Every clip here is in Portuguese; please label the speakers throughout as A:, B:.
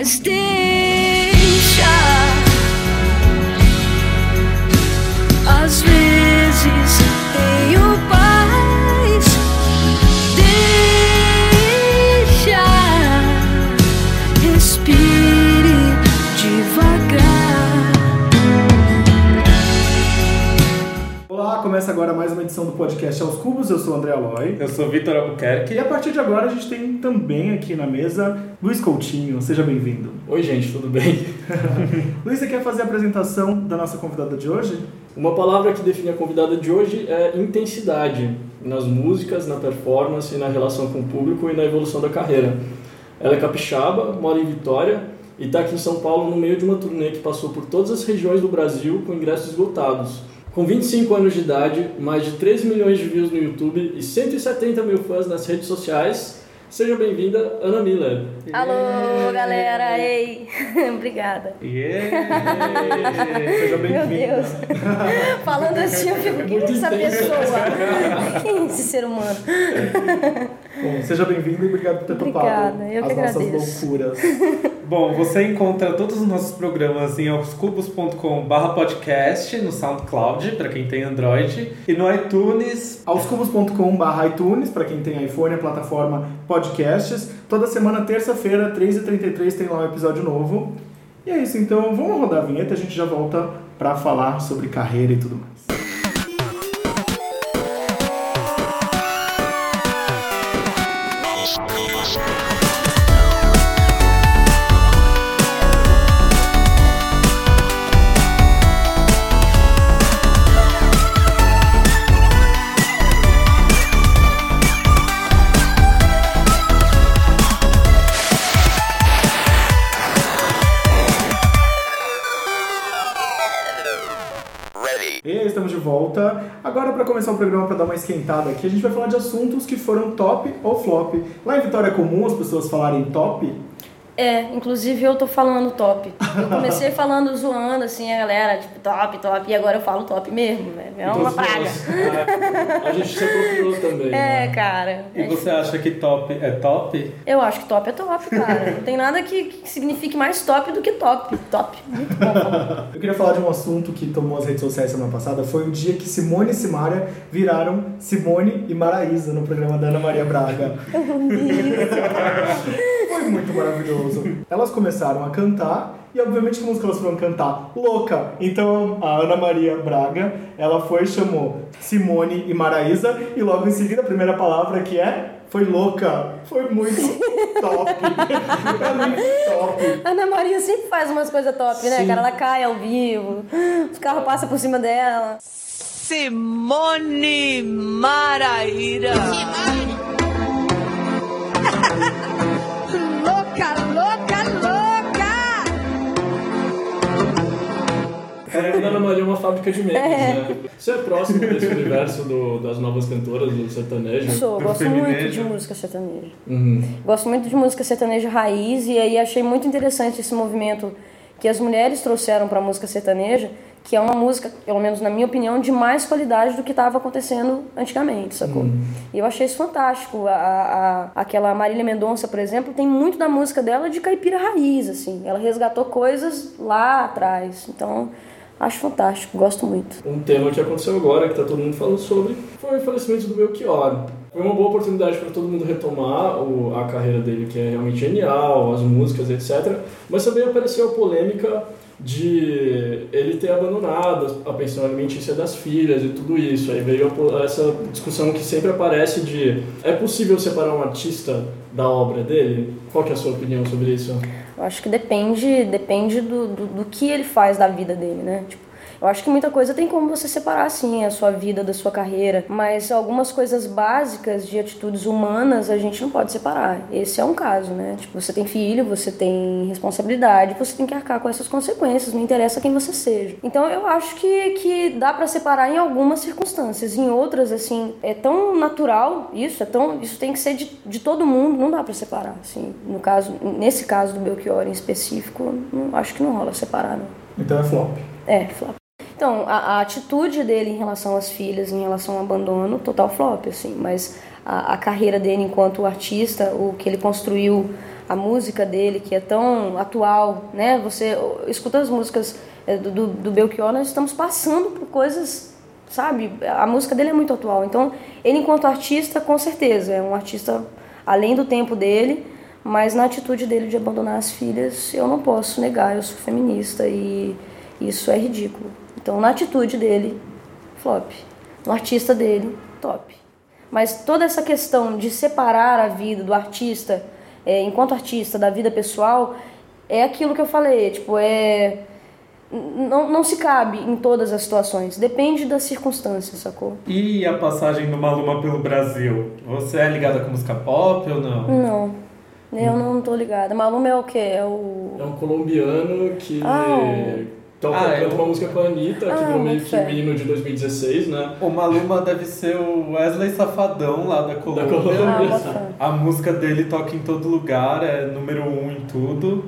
A: Mas
B: podcast Aos Cubos. Eu sou o André Aloy.
C: Eu sou Vitor Albuquerque.
B: E a partir de agora a gente tem também aqui na mesa Luiz Coutinho. Seja bem-vindo.
D: Oi, gente, tudo bem?
B: Luiz, você quer fazer a apresentação da nossa convidada de hoje?
D: Uma palavra que define a convidada de hoje é intensidade nas músicas, na performance, na relação com o público e na evolução da carreira. Ela é capixaba, mora em Vitória e está aqui em São Paulo no meio de uma turnê que passou por todas as regiões do Brasil com ingressos esgotados. Com 25 anos de idade, mais de 13 milhões de views no YouTube e 170 mil fãs nas redes sociais, seja bem-vinda, Ana Miller.
E: Alô, galera! Ei! Obrigada.
C: Yeah.
B: Seja
E: Meu
B: bem-vinda.
E: Deus! Falando assim, eu fico, quem é essa pessoa? Quem é esse ser humano?
B: Bom, seja bem-vindo e obrigado por ter
E: Obrigada,
B: topado
E: eu que
B: as nossas
E: agradeço.
B: loucuras.
C: Bom, você encontra todos os nossos programas em aoscubos.com.br podcast no SoundCloud, para quem tem Android, e no iTunes.
B: aoscubos.com.br iTunes, para quem tem iPhone, a plataforma podcasts. Toda semana, terça-feira, 3h33, tem lá um episódio novo. E é isso, então vamos rodar a vinheta e a gente já volta para falar sobre carreira e tudo mais. Volta. Agora, para começar o programa, para dar uma esquentada aqui, a gente vai falar de assuntos que foram top ou flop. Lá em Vitória é comum as pessoas falarem top.
E: É, inclusive eu tô falando top. Eu comecei falando zoando, assim, a galera, tipo, top, top, e agora eu falo top mesmo, velho. É uma
D: Todos
E: praga.
D: nós. A gente se apropriou também.
E: É,
D: né?
E: cara.
C: E você acha que top é top?
E: Eu acho que top é top, cara. Não tem nada que, que signifique mais top do que top. Top. Muito bom.
B: Eu queria falar de um assunto que tomou as redes sociais semana passada. Foi o dia que Simone e Simária viraram Simone e Maraísa no programa da Ana Maria Braga. Foi muito maravilhoso. Elas começaram a cantar e obviamente que música elas foram cantar? Louca. Então a Ana Maria Braga, ela foi chamou Simone e Maraísa e logo em seguida a primeira palavra que é foi louca. Foi muito top. Foi muito top.
E: A Ana Maria sempre faz umas coisas top, né,
D: Sim.
E: cara? Ela cai ao vivo, os carros passam por cima dela.
A: Simone Maraíra. louca,
D: Carreira da Ana Maria é uma fábrica de memes, né? Você é próximo desse universo do- das novas cantoras do sertanejo?
E: Sou,
C: Do
E: gosto muito de música sertaneja.
D: Uhum.
E: Gosto muito de música sertaneja raiz e aí achei muito interessante esse movimento que as mulheres trouxeram para a música sertaneja, que é uma música, pelo menos na minha opinião, de mais qualidade do que estava acontecendo antigamente, sacou? E eu achei isso fantástico. A, a- aquela Marília Mendonça, por exemplo, tem muito da música dela de caipira raiz, assim. Ela resgatou coisas lá atrás. Então, acho fantástico, gosto muito.
D: Um tema que aconteceu agora, que tá todo mundo falando sobre, foi o falecimento do Belchior. Foi uma boa oportunidade para todo mundo retomar o- a carreira dele, que é realmente genial, as músicas, etc. Mas também apareceu a polêmica de ele ter abandonado a pensão alimentícia das filhas e tudo isso. Aí veio essa discussão que sempre aparece de é possível separar um artista da obra dele? Qual que é a sua opinião sobre isso?
E: Eu acho que depende, depende do, do, do que ele faz da vida dele, né? Tipo, Eu acho que muita coisa tem como você separar, assim, a sua vida da sua carreira, mas algumas coisas básicas de atitudes humanas a gente não pode separar. Esse é um caso, né? Tipo, você tem filho, você tem responsabilidade, você tem que arcar com essas consequências, não interessa quem você seja. Então eu acho que, que dá pra separar em algumas circunstâncias, em outras, assim, é tão natural isso, é tão, isso tem que ser de, de todo mundo, não dá pra separar, assim. No caso, nesse caso do Belchior em específico, não, acho que não rola separar, não.
B: Então é flop.
E: É, flop. Então, a, a atitude dele em relação às filhas, em relação ao abandono, total flop, assim. Mas a, a carreira dele enquanto artista, o que ele construiu a música dele, que é tão atual, né? Você escuta as músicas é, do, do, do Belchior, nós estamos passando por coisas, sabe? A música dele é muito atual. Então, ele enquanto artista, com certeza, é um artista além do tempo dele, mas na atitude dele de abandonar as filhas, eu não posso negar, eu sou feminista e isso é ridículo. Então, na atitude dele, flop. No artista dele, top. Mas toda essa questão de separar a vida do artista, é, enquanto artista, da vida pessoal, é aquilo que eu falei, tipo, é. Não, não se cabe em todas as situações, depende das circunstâncias, sacou?
C: E a passagem do Maluma pelo Brasil? Você é ligada com música pop ou não?
E: Não, eu não tô ligada. Maluma é o quê? É o.
D: É um colombiano que
E: Ah,
D: toca
C: Ah, o-
D: uma música com a Anitta, que
E: Ah,
D: virou meio que menino de 2016, né?
C: O Maluma deve ser o Wesley Safadão lá da Colômbia.
D: Colômbia.
E: Ah.
C: A música dele toca em todo lugar, é número um em tudo.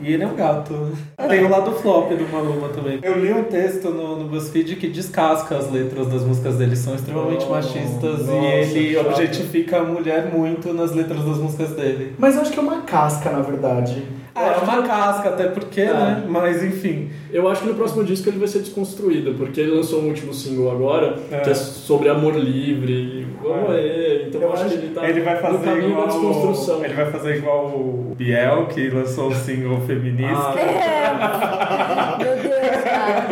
C: E ele é um gato. Tem o lado flop do Maluma também. Eu li um texto no, no BuzzFeed que descasca as letras das músicas dele, são extremamente
D: Oh,
C: machistas
D: nossa,
C: e ele
D: chato.
C: objetifica a mulher muito nas letras das músicas dele.
B: Mas eu acho que é uma casca, na verdade.
C: Ah, é uma casca, até porque,
D: É.
C: né? Mas enfim.
D: Eu acho que no próximo disco ele vai ser desconstruído, porque ele lançou um último single agora,
C: É.
D: que é sobre amor livre. Vamos
C: É.
D: aí. Então eu
B: Eu
D: acho que
B: acho-
D: ele tá
C: Ele vai
D: no
C: fazer
D: caminho
C: igual.
D: da desconstrução.
C: Ele vai fazer igual o Biel, que lançou o single feminista.
D: Ah,
E: É. Meu Deus, cara.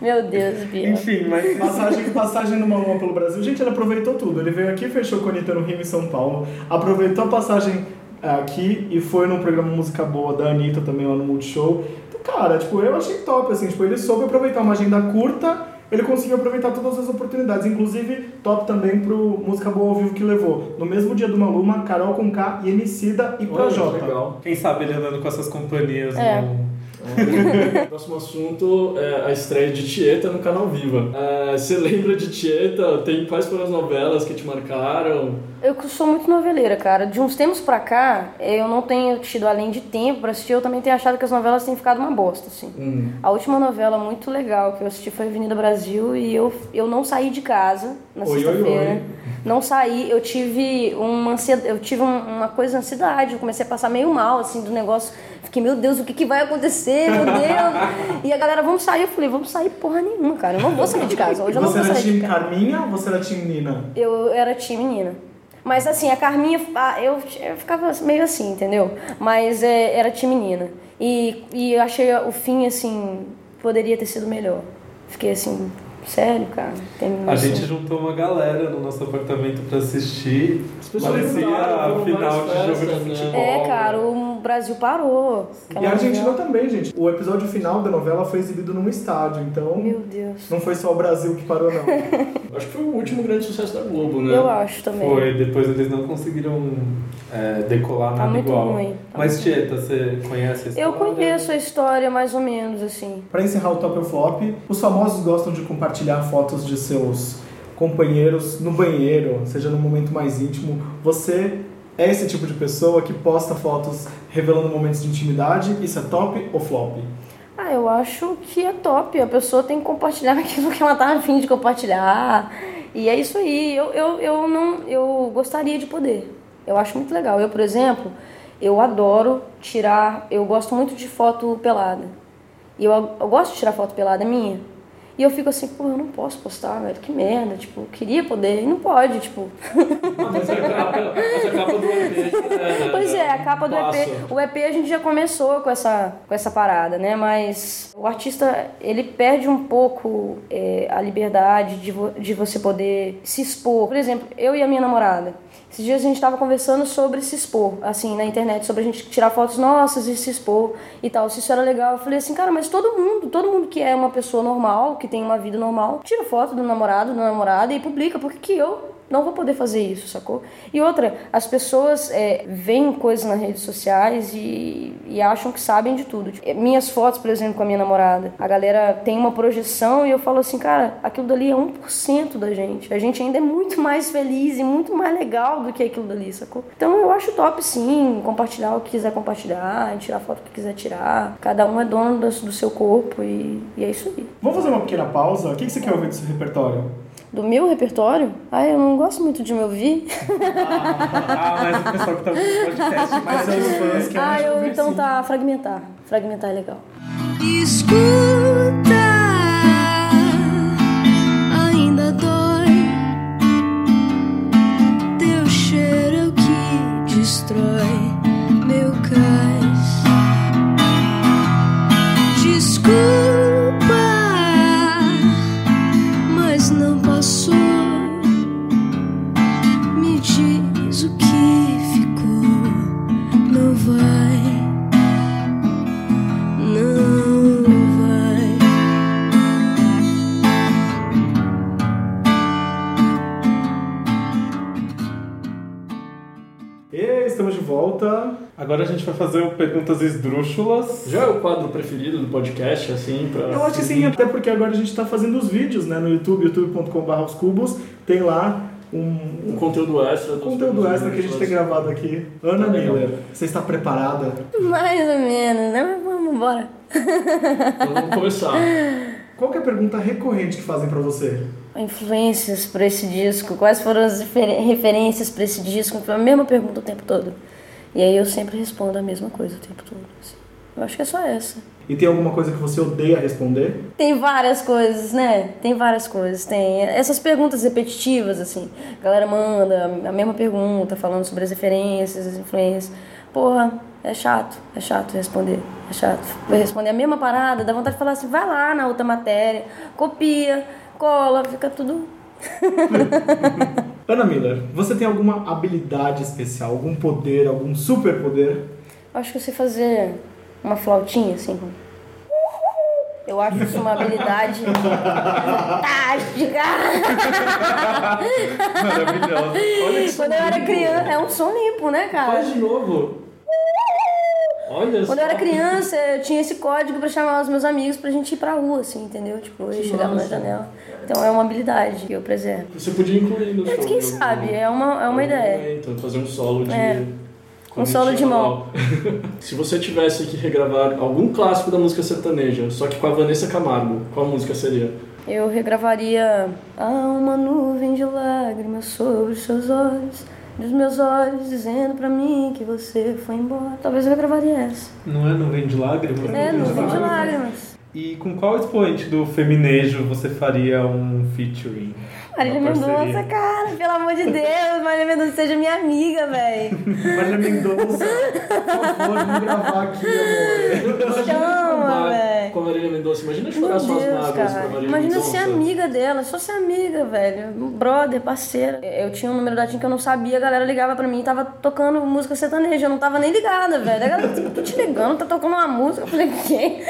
E: Meu Deus, Bia.
C: Enfim, mas.
B: Passagem, passagem no Maluma pelo Brasil. Gente, ele aproveitou tudo. Ele veio aqui, fechou com a Anitta no Rio em São Paulo. Aproveitou a passagem aqui e foi num programa Música Boa da Anitta também lá no Multishow. Então, cara, tipo, eu achei top, assim. Tipo, ele soube aproveitar uma agenda curta. Ele conseguiu aproveitar todas as oportunidades. Inclusive, top também pro Música Boa ao Vivo que levou. No mesmo dia do Maluma, Carol com K e Emicida e Projota.
D: legal.
C: Quem sabe ele andando com essas companhias
E: É.
C: no-
D: O próximo assunto é a estreia de Tieta no canal Viva. É, Você lembra de Tieta? Tem quais foram as novelas que te marcaram?
E: Eu sou muito noveleira, cara. De uns tempos pra cá, eu não tenho tido além de tempo pra assistir, eu também tenho achado que as novelas têm ficado uma bosta, assim.
D: Hum.
E: A última novela muito legal que eu assisti foi Avenida Brasil e eu, eu não saí de casa na sexta-feira. Não saí, eu tive uma ansiedade, eu tive um- uma coisa de ansiedade, eu comecei a passar meio mal assim do negócio. Fiquei, meu Deus, o que, que vai acontecer? Meu Deus! e a galera, vamos sair. Eu falei, vamos sair porra nenhuma, cara. Eu não vou sair de casa. Hoje eu não
B: Você
E: vou
B: era
E: sair de
B: time
E: casa.
B: Carminha ou você era time Nina?
E: Eu era time menina. Mas assim, a Carminha, eu, eu ficava meio assim, entendeu? Mas é, era time menina. E, e eu achei o fim, assim, poderia ter sido melhor. Fiquei assim, sério, cara? Terminou
C: A gente juntou uma galera no nosso apartamento pra assistir.
D: As
C: Parecia
D: foram
C: final de jogo de
D: né?
C: futebol.
E: É, cara, o Brasil parou.
B: E a Argentina também, gente. O episódio final da novela foi exibido num estádio, então
E: Meu Deus.
B: não foi só o Brasil que parou, não.
D: Acho que foi o último grande sucesso da Globo, né?
E: Eu acho também.
C: Foi, depois eles não conseguiram é, decolar
E: Tá
C: nada
E: muito
C: igual.
E: ruim, tá
C: Mas,
E: muito
C: Tieta, você conhece a história?
E: Eu conheço a história mais ou menos, assim.
B: Pra encerrar o Top ou Flop, os famosos gostam de compartilhar fotos de seus companheiros no banheiro, seja no momento mais íntimo. Você é esse tipo de pessoa que posta fotos revelando momentos de intimidade? Isso é top ou flop?
E: Eu acho que é top. A pessoa tem que compartilhar aquilo que ela tá afim de compartilhar. E é isso aí. Eu, eu, eu não. Eu gostaria de poder. Eu acho muito legal. Eu, por exemplo, eu adoro tirar. Eu gosto muito de foto pelada. E eu, eu gosto de tirar foto pelada minha. E eu fico assim, pô, eu não posso postar, velho, que merda, tipo, eu queria poder, e não pode, tipo.
D: Mas a capa, mas a capa do EP. é, né?
E: Pois é, a capa do. EP. O EP a gente já começou com essa, com essa parada, né? Mas o artista, ele perde um pouco é, a liberdade de, vo- de você poder se expor. Por exemplo, eu e a minha namorada. Esses dias a gente estava conversando sobre se expor, assim, na internet, sobre a gente tirar fotos nossas e se expor e tal. Se isso era legal, eu falei assim, cara, mas todo mundo, todo mundo que é uma pessoa normal, que tem uma vida normal, tira foto do namorado, da namorada e publica. Por que, que eu não vou poder fazer isso, sacou? E outra, as pessoas é, veem coisas nas redes sociais e, e acham que sabem de tudo. Tipo, minhas fotos, por exemplo, com a minha namorada, a galera tem uma projeção e eu falo assim, cara, aquilo dali é 1% da gente. A gente ainda é muito mais feliz e muito mais legal do que aquilo dali, sacou? Então eu acho top sim, compartilhar o que quiser compartilhar, tirar foto que quiser tirar. Cada um é dono do, do seu corpo e, e é isso aí.
B: Vamos fazer uma pequena pausa? O que que você quer ouvir do seu repertório?
E: Do meu repertório? Ah, eu não gosto muito de me ouvir.
C: Ah, mas o pessoal que tá ouvindo o podcast
B: Mas são os fãs que
E: Ah, eu então tá, fragmentar. Fragmentar é legal.
A: Escuta,
C: Agora a gente vai fazer o Perguntas Esdrúxulas.
D: Já é o quadro preferido do podcast, assim, pra...
B: Eu acho que sim, até porque agora a gente tá fazendo os vídeos, né, no YouTube, youtube.com.br os cubos. Tem lá um,
D: Um conteúdo extra.
B: um conteúdo extra que a gente tem gravado aqui. Ana
D: Tá legal.
B: Miller, você está preparada?
E: Mais ou menos, né? Vamos embora.
D: Então vamos começar.
B: Qual que é a pergunta recorrente que fazem pra você?
E: Influências para esse disco, quais foram as refer- referências para esse disco? Foi a mesma pergunta o tempo todo. E aí eu sempre respondo a mesma coisa o tempo todo. assim. Eu acho que é só essa.
B: E tem alguma coisa que você odeia responder?
E: Tem várias coisas, né? Tem várias coisas. Tem essas perguntas repetitivas, assim. A galera manda a mesma pergunta, falando sobre as referências, as influências. Porra, é chato, é chato responder. É chato. Vai responder a mesma parada, dá vontade de falar assim, vai lá na outra matéria, copia, cola, fica tudo.
B: Ana Miller, você tem alguma habilidade especial, algum poder, algum superpoder?
E: Eu acho que eu sei fazer uma flautinha, assim. Eu acho isso uma habilidade fantástica.
C: Maravilhosa. Olha que
E: Quando eu era criança, é um som limpo, né, cara?
D: Faz de novo. Olha
E: Quando eu era
D: só.
E: criança, eu tinha esse código pra chamar os meus amigos pra gente ir pra rua, assim, entendeu? Tipo, eu chegava na janela. Então é uma habilidade que eu preservo.
D: Você podia incluir no show.
E: Quem
D: em
E: sabe? É uma, é uma
D: algum
E: ideia.
D: momento, fazer um solo de...
E: É. Um solo de mão.
D: Se você tivesse que regravar algum clássico da música sertaneja, só que com a Vanessa Camargo, qual música seria?
E: Eu regravaria Há uma nuvem de lágrimas sobre os seus olhos Dos meus olhos dizendo pra mim que você foi embora Talvez eu regravaria essa
C: Não é nuvem de lágrimas?
E: É, nuvem de
B: lágrimas.
E: lágrimas
C: E com qual expoente do feminejo você faria um featuring?
E: Marília? Mendonça, cara, pelo amor de Deus Marília Mendonça seja minha amiga, velho
B: Marília Mendonça, por favor, vamos gravar aqui, amor.
E: Chama, velho
D: Com a Marília Mendonça, imagina
E: Meu
D: chorar suas
E: Deus,
D: mágoas com a
E: cara.
D: Marília
E: Imagina
D: Mendonça.
E: ser amiga dela, só ser amiga, velho. Brother, parceira. Eu tinha um número da TIM que eu não sabia, a galera ligava pra mim e tava tocando música sertaneja. Eu não tava nem ligada, velho. A galera, tô te ligando, tá tocando uma música. Eu falei, quê?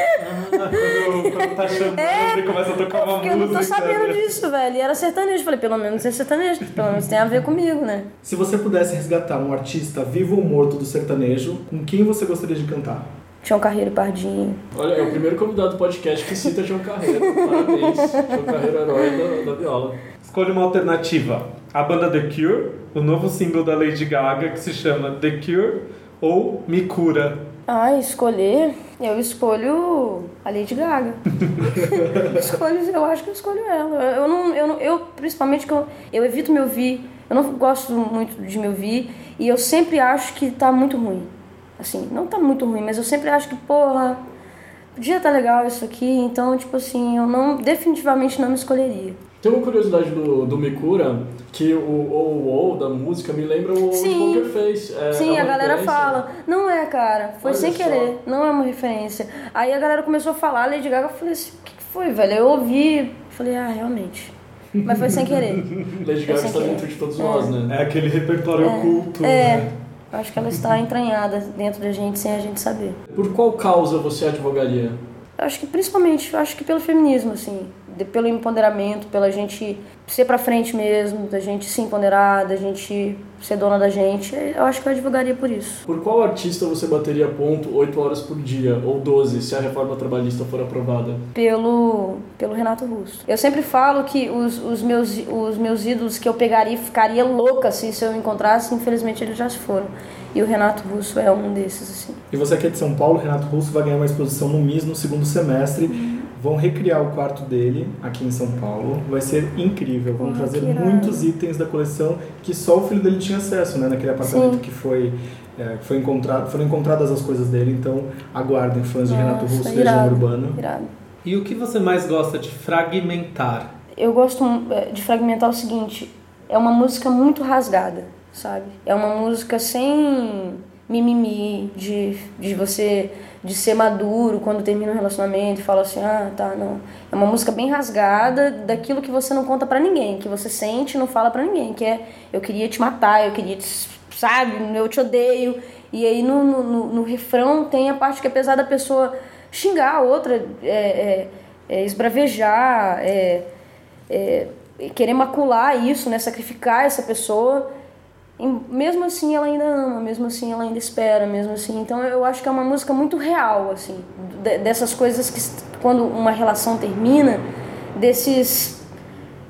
C: Quando, quando tá chamando e começa a tocar uma
E: Porque eu não tô
C: música.
E: sabendo
C: né?
E: disso, velho. E era sertanejo. Eu falei, pelo menos é sertanejo, pelo menos tem a ver comigo, né?
B: Se você pudesse resgatar um artista vivo ou morto do sertanejo, com quem você gostaria de cantar?
E: Um carreiro pardinho.
D: Olha, é o primeiro convidado do podcast que cita João Carreiro. Parabéns. João Carreiro, herói da, da viola.
C: Escolha uma alternativa. A banda The Cure, o novo single da Lady Gaga que se chama The Cure ou Me Cura.
E: Ah, escolher, eu escolho a Lady Gaga. escolho, eu acho que eu escolho ela. Eu, não, eu, não, eu principalmente que eu, eu evito me ouvir. Eu não gosto muito de me ouvir e eu sempre acho que tá muito ruim. Assim, não tá muito ruim, mas eu sempre acho que, porra, podia tá legal isso aqui, então, tipo assim, eu não definitivamente não me escolheria.
D: Tem uma curiosidade do, do Mikura, que o ou ou da música me lembra o
E: Sim.
D: Poker Face. É,
E: Sim,
D: é
E: a galera
D: referência?
E: fala, não é, cara, foi
D: Olha
E: sem
D: só.
E: querer, não é uma referência. Aí a galera começou a falar, Lady Gaga, eu falei assim, o que, que foi, velho? Eu ouvi, falei, ah, realmente. Mas foi sem querer.
D: Lady Gaga está dentro de todos nós, né?
C: É aquele repertório oculto.
E: É,
C: né?
E: eu acho que ela está entranhada dentro da gente sem a gente saber.
D: Por qual causa você advogaria?
E: Eu acho que principalmente, eu acho que pelo feminismo, assim, de- pelo empoderamento, pela gente ser pra frente mesmo, da gente se empoderar, da gente ser dona da gente. Eu acho que eu advogaria por isso.
D: Por qual artista você bateria ponto 8 horas por dia, ou 12, se a reforma trabalhista for aprovada?
E: pelo, pelo Renato Russo. Eu sempre falo que os, os, meus, os meus ídolos que eu pegaria e ficaria louca assim, se eu encontrasse, infelizmente eles já se foram. E o Renato Russo é um desses, assim.
B: E você que é de São Paulo, Renato Russo vai ganhar uma exposição no MIS no segundo semestre. Vão recriar o quarto dele aqui em São Paulo. Vai ser incrível. Vão
E: Ah,
B: trazer muitos itens da coleção que só o filho dele tinha acesso, né? Naquele apartamento
E: Sim.
B: que foi, é, foi encontrado, foram encontradas as coisas dele. Então aguardem, fãs de Renato
E: Nossa,
B: Russo, Legião
E: irado.
B: Urbana.
E: Irado.
C: E o que você mais gosta de fragmentar?
E: Eu gosto eh, de fragmentar o seguinte, é uma música muito rasgada, sabe? É uma música sem mimimi, de, de você de ser maduro quando termina um relacionamento e fala assim, ah, tá, não. É uma música bem rasgada daquilo que você não conta pra ninguém, que você sente e não fala pra ninguém, que é eu queria te matar, eu queria te, sabe, eu te odeio. E aí no, no, no- refrão tem a parte que apesar da pessoa xingar a outra, é, é, é, esbravejar, é, é, querer macular isso, né, sacrificar essa pessoa, mesmo assim ela ainda ama, mesmo assim ela ainda espera, mesmo assim. Então eu acho que é uma música muito real, assim, de- dessas coisas que quando uma relação termina, desses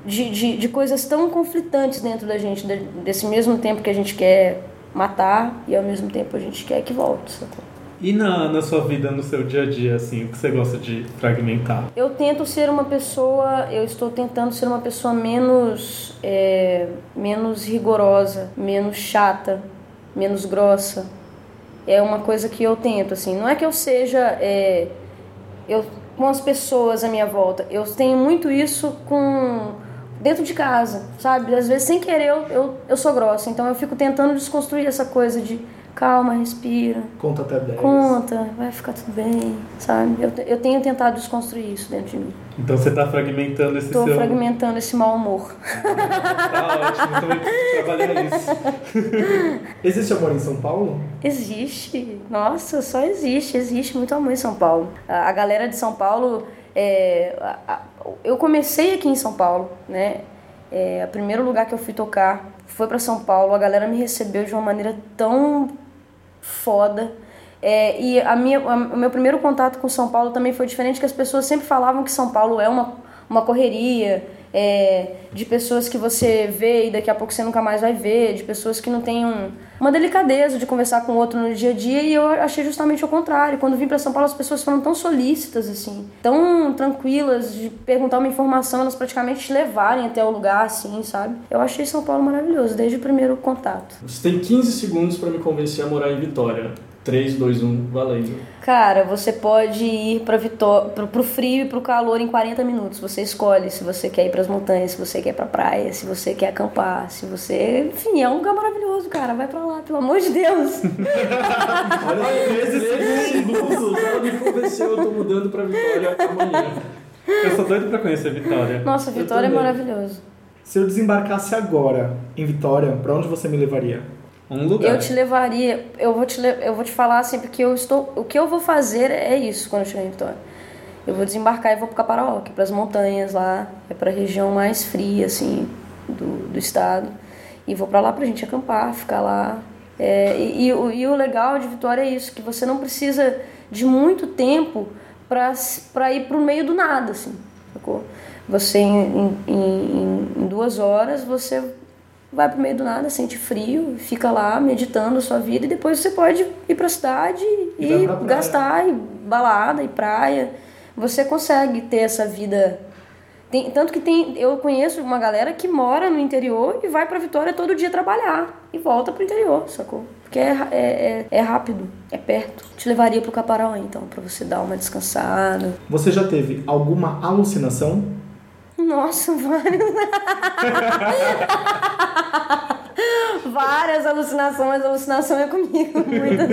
E: de, de, de coisas tão conflitantes dentro da gente, de- desse mesmo tempo que a gente quer matar e ao mesmo tempo a gente quer que volte. sacou?
C: E na, na sua vida, no seu dia a dia, assim, o que você gosta de fragmentar?
E: Eu tento ser uma pessoa, eu estou tentando ser uma pessoa menos, é, menos rigorosa, menos chata, menos grossa. É uma coisa que eu tento, assim. Não é que eu seja, é, eu com as pessoas à minha volta. Eu tenho muito isso com dentro de casa, sabe? Às vezes sem querer eu, eu, eu sou grossa. Então eu fico tentando desconstruir essa coisa de calma, respira.
B: Conta até 10.
E: Conta, vai ficar tudo bem, sabe? Eu, eu tenho tentado desconstruir isso dentro de mim.
C: Então você tá fragmentando esse
E: Estou
C: seu...
E: fragmentando esse mau humor.
C: Tá ótimo, também preciso trabalhar isso.
B: Existe amor em São Paulo?
E: Existe, nossa, só existe, existe muito amor em São Paulo. A, a galera de São Paulo, é, a- a- eu comecei aqui em São Paulo, né? É, o primeiro lugar que eu fui tocar foi para São Paulo. A galera me recebeu de uma maneira tão foda. É, e a minha, a- o meu primeiro contato com São Paulo também foi diferente, que as pessoas sempre falavam que São Paulo é uma, uma correria, é, de pessoas que você vê e daqui a pouco você nunca mais vai ver, de pessoas que não têm um- uma delicadeza de conversar com o outro no dia a dia, e eu achei justamente o contrário. Quando vim para São Paulo, as pessoas foram tão solícitas, assim, tão tranquilas de perguntar uma informação, elas praticamente te levarem até o lugar, assim, sabe? Eu achei São Paulo maravilhoso, desde o primeiro contato.
D: Você tem 15 segundos pra me convencer a morar em Vitória. 3, 2, 1, valendo.
E: Cara, você pode ir para Vitó pro, pro frio e pro calor em 40 minutos. Você escolhe se você quer ir pras montanhas, se você quer ir pra praia, se você quer acampar, se você. Enfim, é um lugar maravilhoso, cara. Vai pra lá, pelo amor de Deus.
D: Olha, 13 segundos! Ela me convenceu, eu tô mudando pra Vitória amanhã.
C: Eu sou doido pra conhecer Vitória.
E: Nossa, Vitória é maravilhoso.
B: Se eu desembarcasse agora em Vitória, pra onde você me levaria?
C: Um lugar.
E: Eu te levaria, eu vou te, eu vou te falar assim, porque eu estou. O que eu vou fazer é isso quando eu chegar em Vitória. Eu vou desembarcar e vou pro Caparaó, que é pras montanhas lá, é pra região mais fria, assim, do, do estado. E vou pra lá pra gente acampar, ficar lá. É, e, e o- e o legal de Vitória é isso, que você não precisa de muito tempo pra ir pro meio do nada, assim, sacou? Você, em, em- em duas horas, você vai pro meio do nada, sente frio, fica lá meditando a sua vida e depois você pode ir pra cidade
B: E
E: e,
B: pra
E: gastar e balada e praia. Você consegue ter essa vida. Tem- tanto que tem, eu conheço uma galera que mora no interior e vai pra Vitória todo dia trabalhar e volta pro interior, sacou? Porque é, é, é, é rápido, é perto. Te levaria pro Caparaó então, pra você dar uma descansada.
B: Você já teve alguma alucinação?
E: Nossa, várias. várias alucinações, alucinação é comigo, muitas.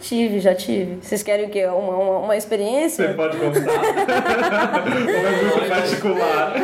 E: tive, já tive. Vocês querem o quê? Uma, uma, uma
C: Você
E: experiência?
C: pode contar? Ou é muito particular?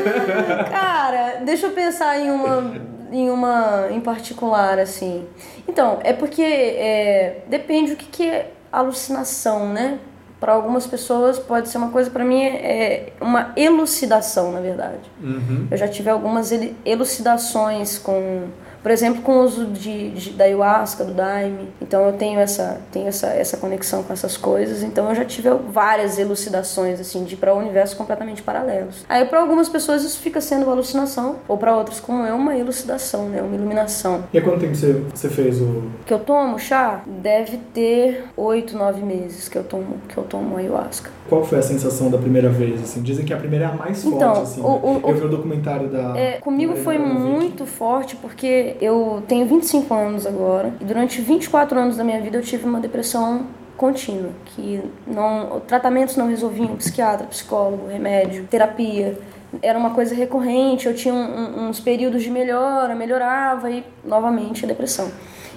E: Cara, deixa eu pensar em uma, em uma em particular, assim. Então, é porque é, depende o que, que é alucinação, né? Para algumas pessoas pode ser uma coisa, para mim é uma elucidação, na verdade.
C: Uhum.
E: Eu já tive algumas elucidações com. Por exemplo, com o uso de, de, da ayahuasca, do daime. Então eu tenho essa tenho essa, essa conexão com essas coisas. Então eu já tive várias elucidações assim de para universos completamente paralelos. Aí para algumas pessoas isso fica sendo uma alucinação, ou para outras como é uma elucidação, né, uma iluminação.
B: E há quanto tempo você, você fez o
E: Que eu tomo chá deve ter oito, nove meses que eu tomo que eu tomo ayahuasca.
B: Qual foi a sensação da primeira vez? Assim, dizem que a primeira é a mais forte.
E: Então,
B: assim,
E: o-
B: né?
E: o-
B: eu vi o documentário da.
E: É, comigo foi muito forte porque eu tenho 25 anos agora e durante 24 anos da minha vida eu tive uma depressão contínua, que não tratamentos não resolviam, psiquiatra, psicólogo, remédio, terapia. Era uma coisa recorrente, eu tinha um- uns períodos de melhora, melhorava e novamente a depressão.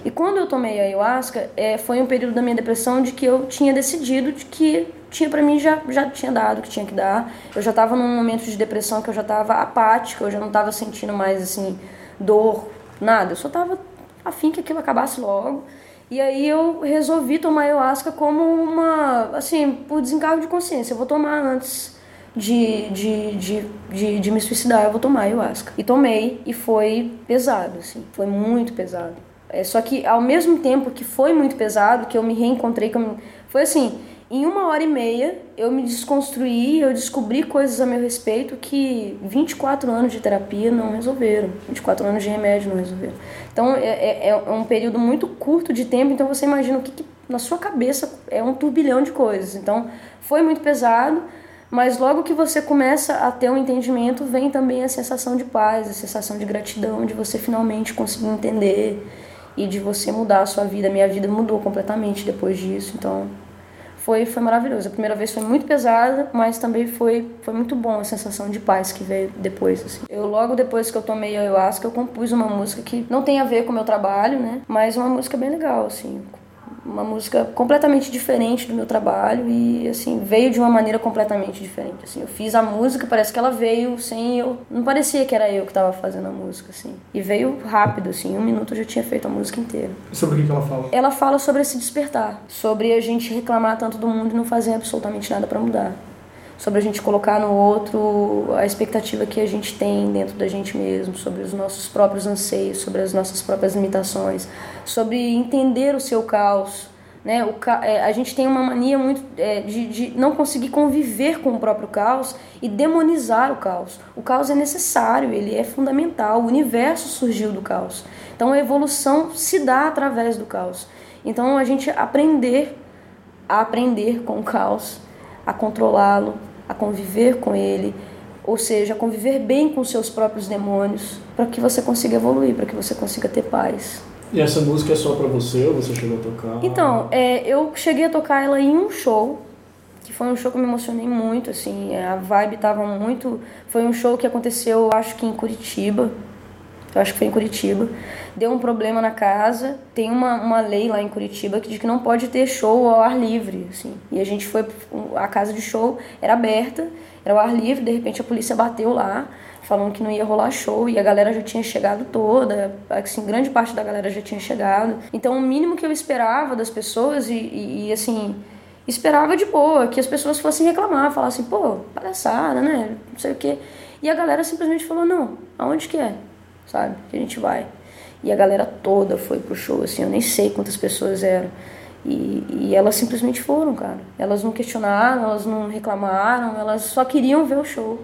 E: E quando eu tomei a ayahuasca, é, foi um período da minha depressão de que eu tinha decidido de que tinha para mim já já tinha dado o que tinha que dar. Eu já estava num momento de depressão que eu já estava apática, eu já não estava sentindo mais assim dor, nada. Eu só estava afim que aquilo acabasse logo. E aí eu resolvi tomar ayahuasca como uma, assim, por desencargo de consciência. Eu vou tomar antes de, de, de, de, de me suicidar, eu vou tomar ayahuasca. E tomei, e foi pesado, assim, foi muito pesado. É, só que ao mesmo tempo que foi muito pesado, que eu me reencontrei, que eu me- foi assim, em uma hora e meia eu me desconstruí, eu descobri coisas a meu respeito que 24 anos de terapia não resolveram, 24 anos de remédio não resolveram. Então é, é, é um período muito curto de tempo, então você imagina o que, que na sua cabeça é um turbilhão de coisas. Então foi muito pesado, mas logo que você começa a ter um entendimento, vem também a sensação de paz, a sensação de gratidão, de você finalmente conseguir entender e de você mudar a sua vida. Minha vida mudou completamente depois disso, então foi, foi maravilhoso. A primeira vez foi muito pesada, mas também foi, foi muito bom a sensação de paz que veio depois. Assim. Eu logo depois que eu tomei ayahuasca, eu compus uma música que não tem a ver com o meu trabalho, né? Mas uma música bem legal, assim. Uma música completamente diferente do meu trabalho e, assim, veio de uma maneira completamente diferente. Assim, eu fiz a música, parece que ela veio sem eu... Não parecia que era eu que estava fazendo a música, assim. E veio rápido, assim. Em um minuto eu já tinha feito a música inteira.
B: Sobre o que, que ela fala?
E: Ela fala sobre esse despertar, sobre a gente reclamar tanto do mundo e não fazer absolutamente nada para mudar. Sobre a gente colocar no outro a expectativa que a gente tem dentro da gente mesmo, sobre os nossos próprios anseios, sobre as nossas próprias limitações, sobre entender o seu caos. Né? O ca... é, a gente tem uma mania muito é, de, de não conseguir conviver com o próprio caos e demonizar o caos. O caos é necessário, ele é fundamental. O universo surgiu do caos. Então a evolução se dá através do caos. Então a gente aprender a aprender com o caos, a controlá-lo, a conviver com ele, ou seja, a conviver bem com seus próprios demônios, para que você consiga evoluir, para que você consiga ter paz.
D: E essa música é só pra você ou você chegou a tocar?
E: Então, é, eu cheguei a tocar ela em um show, que foi um show que eu me emocionei muito, assim, a vibe tava muito... Foi um show que aconteceu, eu acho que em Curitiba, eu acho que foi em Curitiba. Deu um problema na casa. Tem uma, uma lei lá em Curitiba que diz que não pode ter show ao ar livre, assim. E a gente foi... A casa de show era aberta, era ao ar livre, de repente a polícia bateu lá, falando que não ia rolar show, e a galera já tinha chegado toda, assim, grande parte da galera já tinha chegado. Então, o mínimo que eu esperava das pessoas, e, e, e, assim, esperava de boa, que as pessoas fossem reclamar, falassem, pô, palhaçada, né, não sei o quê. E a galera simplesmente falou, não, aonde que é? Sabe? Que a gente vai. E a galera toda foi pro show, assim, eu nem sei quantas pessoas eram. E, e elas simplesmente foram, cara. Elas não questionaram, elas não reclamaram, elas só queriam ver o show.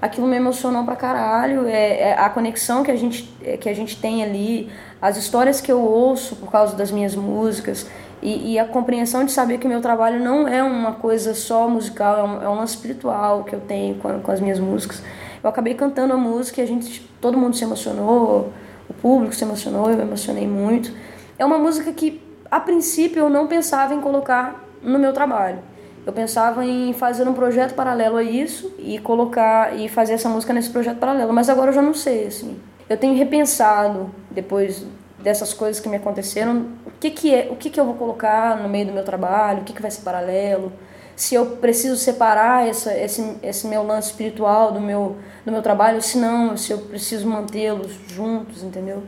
E: Aquilo me emocionou pra caralho, é, é a conexão que a, gente, é, que a gente tem ali, as histórias que eu ouço por causa das minhas músicas e, e a compreensão de saber que meu trabalho não é uma coisa só musical, é um, é um espiritual que eu tenho com, com as minhas músicas. Eu acabei cantando a música e a gente, todo mundo se emocionou, o público se emocionou, eu me emocionei muito. É uma música que, a princípio, eu não pensava em colocar no meu trabalho. Eu pensava em fazer um projeto paralelo a isso e colocar e fazer essa música nesse projeto paralelo, mas agora eu já não sei, assim. Eu tenho repensado depois dessas coisas que me aconteceram, o que que é, o que que eu vou colocar no meio do meu trabalho, o que que vai ser paralelo, se eu preciso separar essa, esse, esse meu lance espiritual do meu, do meu trabalho, se não, se eu preciso mantê-los juntos, entendeu?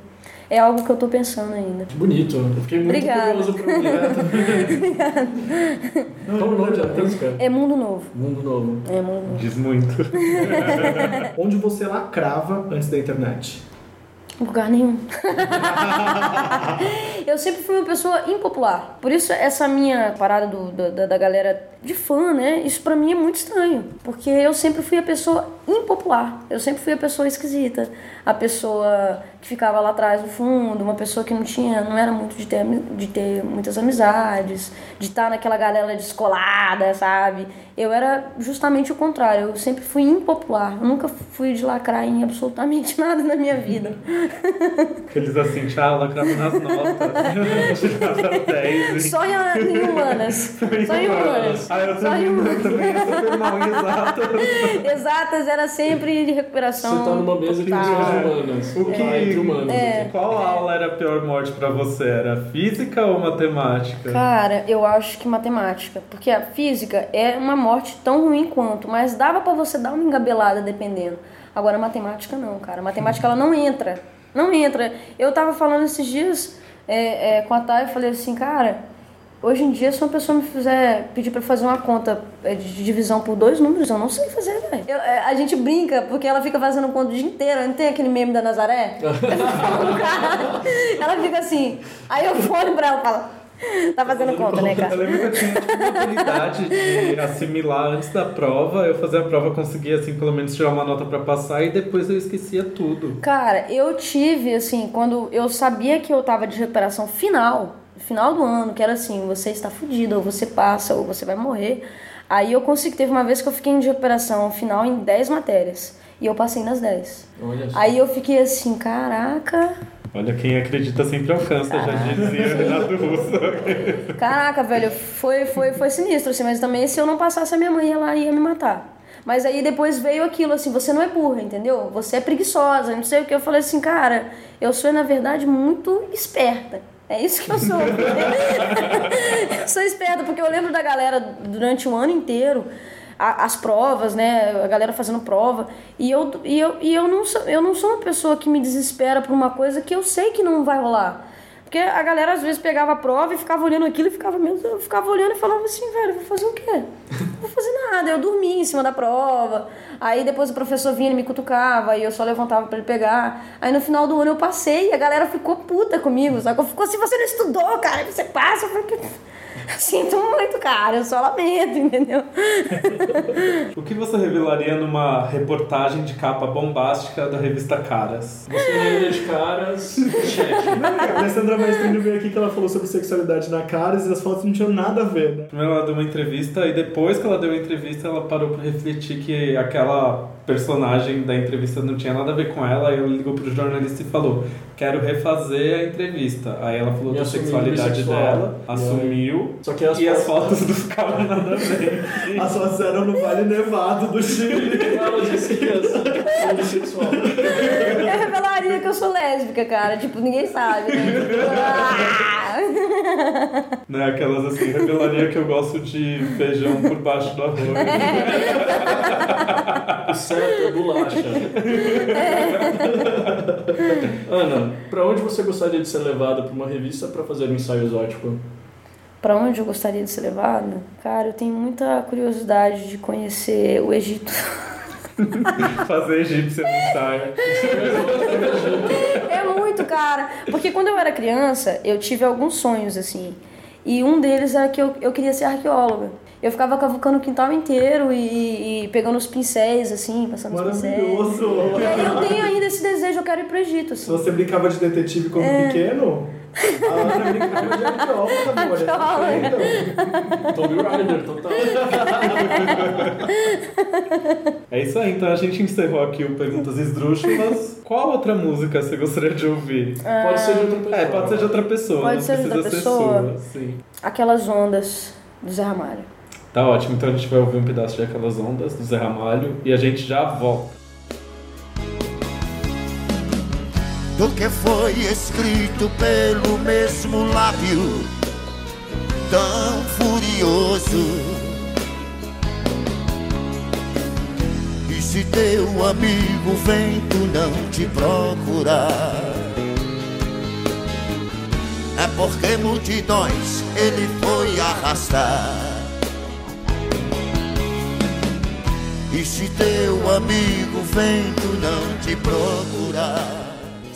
E: É algo que eu tô pensando ainda.
D: Que bonito. Eu fiquei muito
E: Obrigada.
D: curioso pra ouvir. Qual o nome da música?
E: É mundo novo.
D: Mundo Novo.
E: É mundo novo.
C: Diz muito.
B: Onde você lacrava antes da internet?
E: Lugar nenhum. eu sempre fui uma pessoa impopular. Por isso, essa minha parada do, da, da galera de fã, né? Isso pra mim é muito estranho. Porque eu sempre fui a pessoa impopular. Eu sempre fui a pessoa esquisita. A pessoa que ficava lá atrás no fundo, uma pessoa que não tinha, não era muito de ter, de ter muitas amizades, de estar naquela galera descolada, sabe? Eu era justamente o contrário. Eu sempre fui impopular. Eu nunca fui de lacrar em absolutamente nada na minha vida.
C: Eles assim, tchau, lacrava nas notas. Tirava 10.
E: Só em humanas. Só em humanas.
C: Ah, eu também, eu também super mal em exatas.
E: Exatas era sempre de
D: Você
E: recuperação.
D: tá numa mesa de humanas.
C: O que-
D: entre humanos.
E: É.
D: aqui.
C: Qual aula era a pior morte pra você? Era física ou matemática?
E: Cara, eu acho que matemática. Porque a física é uma morte tão ruim quanto, mas dava pra você dar uma engabelada dependendo. Agora, a matemática não, cara. A matemática ela não entra. Não entra. Eu tava falando esses dias é, é, com a Thay, eu falei assim, cara, hoje em dia, se uma pessoa me fizer pedir pra fazer uma conta é, de divisão por dois números, eu não sei fazer, velho. Eu- é, A gente brinca, porque ela fica fazendo conta o dia inteiro. Não tem aquele meme da Nazaré? ela fica assim. Aí eu olho pra ela e falo, tá fazendo conta, né,
C: Eu
E: cara?
C: lembro que eu tinha tipo, uma habilidade de assimilar antes da prova. Eu fazia a prova, conseguia, assim, pelo menos tirar uma nota pra passar e depois eu esquecia tudo.
E: Cara, eu tive, assim, quando eu sabia que eu tava de recuperação final, final do ano, que era assim, você está fudido, ou você passa, ou você vai morrer. Aí eu consegui, teve uma vez que eu fiquei de recuperação final em 10 matérias. E eu passei nas 10.
D: Olha só.
E: Aí eu fiquei assim, caraca,
C: Olha, quem acredita sempre alcança, já dizia Renato Russo.
E: Caraca, velho, foi, foi, foi sinistro, assim, mas também se eu não passasse a minha mãe, ela ia me matar. Mas aí depois veio aquilo assim, você não é burra, entendeu? Você é preguiçosa, não sei o que. Eu falei assim, cara, eu sou, na verdade, muito esperta. É isso que eu sou. sou esperta, porque eu lembro da galera durante o ano inteiro, a- as provas, né? A galera fazendo prova. E eu, e eu, e eu, não, sou, eu não sou uma pessoa que me desespera por uma coisa que eu sei que não vai rolar. Porque a galera às vezes pegava a prova e ficava olhando aquilo e ficava mesmo, eu ficava olhando e falava assim, velho, vou fazer o quê? Não vou fazer nada. Eu dormia em cima da prova. Aí depois o professor vinha e me cutucava e eu só levantava pra ele pegar. Aí no final do ano eu passei e a galera ficou puta comigo, sabe? Ficou assim, você não estudou, cara, você passa. Eu falei, sinto muito, cara, eu só lamento, entendeu?
C: O que você revelaria numa reportagem de capa bombástica da revista Caras?
D: Você lembra de caras, chefe.
B: A Alessandra Maestrino veio aqui que ela falou sobre sexualidade na Caras e as fotos não tinham nada a ver, né?
C: Primeiro ela deu uma entrevista e depois que ela deu a entrevista ela parou pra refletir que aquela personagem da entrevista não tinha nada a ver com ela e ela ligou pro jornalista e falou quero refazer a entrevista. Aí ela falou
D: E
C: da sexualidade dela,
D: E aí-
C: assumiu
D: Só que as
C: e as
D: fotos-
C: fotos dos caras nada a ver.
B: As fotos eram no Vale Nevado do Chile.
D: Ela disse que ia ser homossexual.
E: Revelaria que eu sou lésbica, cara. Tipo, ninguém sabe, né? Ah!
C: Né, aquelas assim, revelaria que eu gosto de feijão por baixo do arroz.
D: O certo é bolacha. Ana, pra onde você gostaria de ser levada pra uma revista pra fazer um ensaio exótico?
E: Pra onde eu gostaria de ser levada? Cara, eu tenho muita curiosidade de conhecer o Egito.
C: Fazer egípcia no ensaio.
E: É muito, cara. Porque quando eu era criança, eu tive alguns sonhos, assim. E um deles era que eu, eu queria ser arqueóloga. Eu ficava cavucando o quintal inteiro e, e pegando os pincéis, assim, passando os pincéis.
B: Maravilhoso.
E: E aí eu tenho ainda esse desejo, eu quero ir pro Egito, assim.
B: você brincava de detetive quando pequeno, a Ana brincava de arqueóloga, amor. Aprendam.
D: Tomb Raider, total.
C: É isso aí, então a gente encerrou aqui o Perguntas Esdrúxulas. Qual outra música você gostaria de ouvir?
D: Pode ser de outra pessoa.
C: É, pode ser de outra pessoa,
E: Pode ser de outra
C: ser
E: pessoa.
C: sua. Sim.
E: Aquelas ondas do Zé Ramalho.
C: Tá ótimo, então a gente vai ouvir um pedaço de Aquelas Ondas, do Zé Ramalho, e a gente já volta.
F: Do que foi escrito pelo mesmo lábio tão furioso. E se teu amigo vento não te procurar, é porque multidões ele foi arrastar. E se teu amigo vento não te procurar,